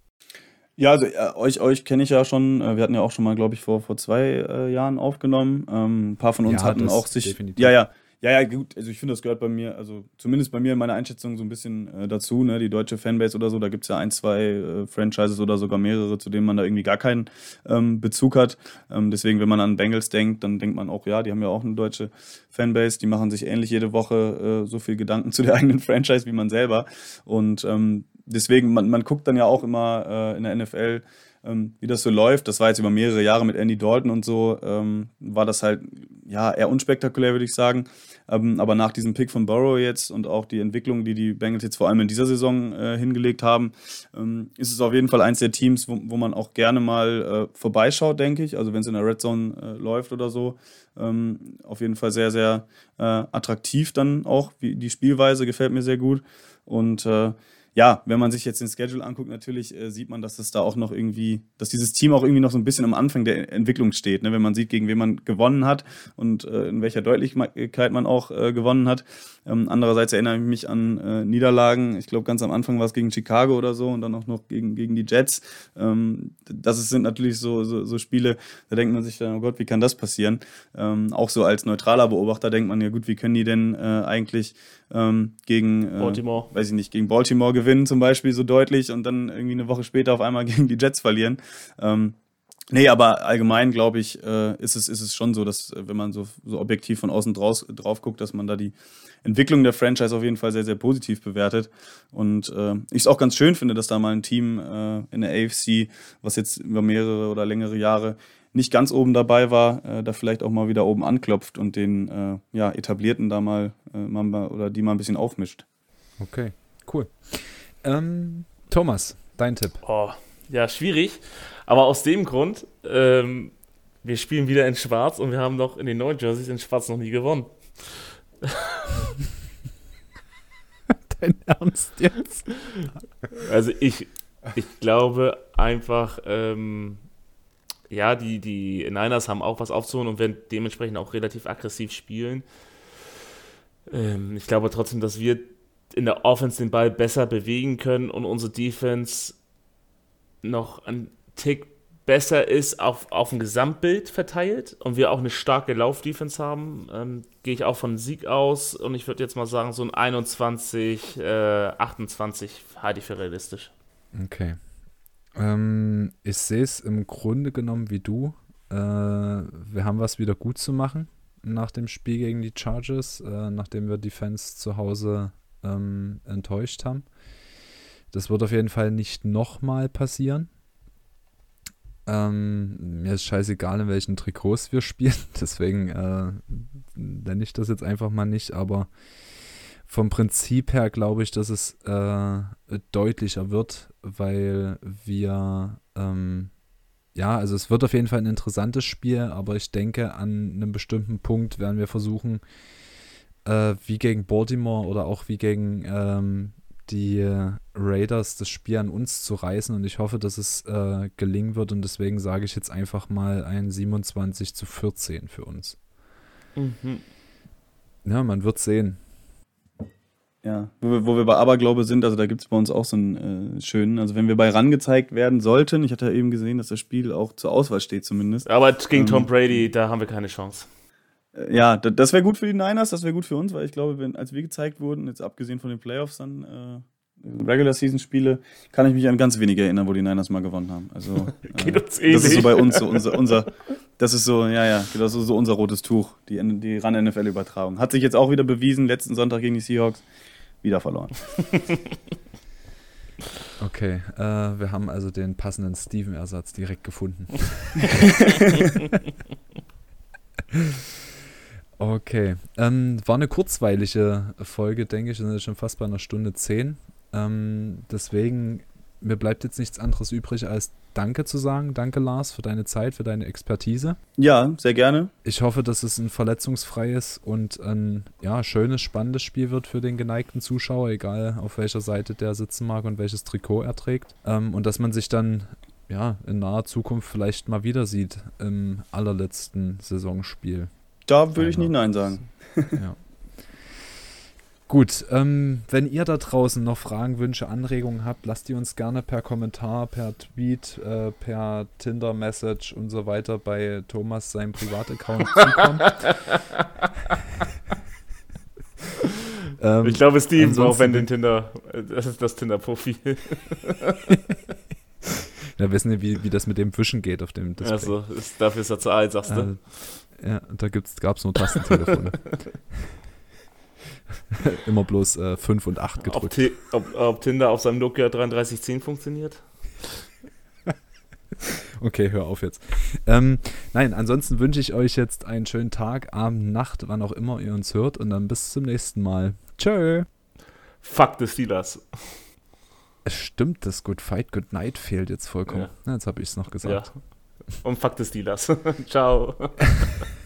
Ja, also äh, euch, euch kenne ich ja schon. Äh, wir hatten ja auch schon mal, glaube ich, vor, vor zwei äh, Jahren aufgenommen. Ähm, ein paar von uns ja, hatten auch sich. Definitiv. Ja, ja. Ja, ja, gut. Also ich finde, das gehört bei mir, also zumindest bei mir in meiner Einschätzung so ein bisschen äh, dazu, ne? Die deutsche Fanbase oder so, da gibt es ja ein, zwei äh, Franchises oder sogar mehrere, zu denen man da irgendwie gar keinen ähm, Bezug hat. Ähm, deswegen, wenn man an Bengals denkt, dann denkt man auch, ja, die haben ja auch eine deutsche Fanbase, die machen sich ähnlich jede Woche äh, so viel Gedanken zu der eigenen Franchise wie man selber. Und ähm, deswegen, man, man guckt dann ja auch immer äh, in der NFL, ähm, wie das so läuft. Das war jetzt über mehrere Jahre mit Andy Dalton und so, ähm, war das halt ja eher unspektakulär, würde ich sagen. Ähm, aber nach diesem Pick von Burrow jetzt und auch die Entwicklung, die die Bengals jetzt vor allem in dieser Saison äh, hingelegt haben, ähm, ist es auf jeden Fall eins der Teams, wo, wo man auch gerne mal äh, vorbeischaut, denke ich. Also wenn es in der Red Zone äh, läuft oder so. Ähm, auf jeden Fall sehr, sehr äh, attraktiv dann auch. Wie, die Spielweise gefällt mir sehr gut. Und äh, ja, wenn man sich jetzt den Schedule anguckt, natürlich äh, sieht man, dass es da auch noch irgendwie, dass dieses Team auch irgendwie noch so ein bisschen am Anfang der Entwicklung steht. Ne? Wenn man sieht, gegen wen man gewonnen hat und äh, in welcher Deutlichkeit man auch äh, gewonnen hat. Ähm, andererseits erinnere ich mich an äh, Niederlagen. Ich glaube, ganz am Anfang war es gegen Chicago oder so und dann auch noch gegen, gegen die Jets. Ähm, das sind natürlich so, so, so, Spiele, da denkt man sich dann, oh Gott, wie kann das passieren? Ähm, auch so als neutraler Beobachter denkt man ja, gut, wie können die denn äh, eigentlich ähm, gegen äh, Baltimore. weiß ich nicht, gegen Baltimore gewinnen zum Beispiel so deutlich und dann irgendwie eine Woche später auf einmal gegen die Jets verlieren. Ähm, Nee, aber allgemein, glaube ich, äh, ist, es, ist es schon so, dass, äh, wenn man so, so objektiv von außen draus, drauf guckt, dass man da die Entwicklung der Franchise auf jeden Fall sehr, sehr positiv bewertet. Und äh, ich es auch ganz schön finde, dass da mal ein Team äh, in der AFC, was jetzt über mehrere oder längere Jahre nicht ganz oben dabei war, äh, da vielleicht auch mal wieder oben anklopft und den äh, ja, etablierten da mal, mal oder die mal ein bisschen aufmischt. Okay, cool. Ähm, Thomas, dein Tipp. Oh, ja, schwierig. Aber aus dem Grund, ähm, wir spielen wieder in Schwarz und wir haben noch in den neuen Jerseys in Schwarz noch nie gewonnen. Dein Ernst jetzt? Also ich, ich glaube einfach, ähm, ja, die, die Niners haben auch was aufzuholen und werden dementsprechend auch relativ aggressiv spielen. Ähm, ich glaube trotzdem, dass wir in der Offense den Ball besser bewegen können und unsere Defense noch ein Tick besser ist auf, auf ein Gesamtbild verteilt und wir auch eine starke Laufdefense haben, ähm, gehe ich auch von Sieg aus und ich würde jetzt mal sagen, so ein 21, äh, 28 halte ich für realistisch. Okay. Ähm, ich sehe es im Grunde genommen wie du. Äh, wir haben was wieder gut zu machen nach dem Spiel gegen die Chargers, äh, nachdem wir die Fans zu Hause ähm, enttäuscht haben. Das wird auf jeden Fall nicht nochmal passieren. Ähm, mir ist scheißegal, in welchen Trikots wir spielen, deswegen äh, nenne ich das jetzt einfach mal nicht, aber vom Prinzip her glaube ich, dass es äh, deutlicher wird, weil wir, ähm, ja, also es wird auf jeden Fall ein interessantes Spiel, aber ich denke, an einem bestimmten Punkt werden wir versuchen, äh, wie gegen Baltimore oder auch wie gegen ähm, die Raiders das Spiel an uns zu reißen und ich hoffe, dass es äh, gelingen wird und deswegen sage ich jetzt einfach mal ein 27 zu 14 für uns. Mhm. Ja, man wird sehen. Ja, wo wir, wo wir bei Aberglaube sind, also da gibt es bei uns auch so einen äh, schönen, also wenn wir bei rangezeigt werden sollten, ich hatte ja eben gesehen, dass das Spiel auch zur Auswahl steht zumindest. Aber gegen ähm, Tom Brady, da haben wir keine Chance. Ja, das wäre gut für die Niners, das wäre gut für uns, weil ich glaube, wenn, als wir gezeigt wurden, jetzt abgesehen von den Playoffs dann, äh, Regular Season Spiele, kann ich mich an ganz wenige erinnern, wo die Niners mal gewonnen haben. Also, äh, das ist so bei uns so unser, unser, das ist so, ja, ja, das ist so unser rotes Tuch, die, die Ran-NFL-Übertragung. Hat sich jetzt auch wieder bewiesen, letzten Sonntag gegen die Seahawks, wieder verloren. Okay, äh, wir haben also den passenden Steven-Ersatz direkt gefunden. Okay. Ähm, war eine kurzweilige Folge, denke ich. Wir sind schon fast bei einer Stunde zehn. Ähm, deswegen, mir bleibt jetzt nichts anderes übrig, als Danke zu sagen. Danke, Lars, für deine Zeit, für deine Expertise. Ja, sehr gerne. Ich hoffe, dass es ein verletzungsfreies und ein ja, schönes, spannendes Spiel wird für den geneigten Zuschauer, egal auf welcher Seite der sitzen mag und welches Trikot er trägt. Ähm, und dass man sich dann ja, in naher Zukunft vielleicht mal wieder sieht im allerletzten Saisonspiel. Da würde ich nicht Nein sagen. ja. Gut, ähm, wenn ihr da draußen noch Fragen, Wünsche, Anregungen habt, lasst die uns gerne per Kommentar, per Tweet, äh, per Tinder-Message und so weiter bei Thomas seinem Privataccount zukommen. ähm, ich glaube, Steven braucht wenn den Tinder, das ist das Tinder-Profil. ja, wissen wir, wie, wie das mit dem Wischen geht auf dem Display. Also, ist, dafür ist er zu alt, sagst du. Äh, ja, da gab es nur Tastentelefone. Immer bloß äh, 5 und 8 gedrückt. Ob, ob, ob, Tinder auf seinem Nokia 3310 funktioniert? okay, hör auf jetzt. Ähm, nein, ansonsten wünsche ich euch jetzt einen schönen Tag, Abend, Nacht, wann auch immer ihr uns hört und dann bis zum nächsten Mal. Tschö. Fuck the Steelers. Es stimmt, das Good Fight, Good Night fehlt jetzt vollkommen. Ja. jetzt habe ich es noch gesagt. Ja. Und fuck the Steelers. Ciao.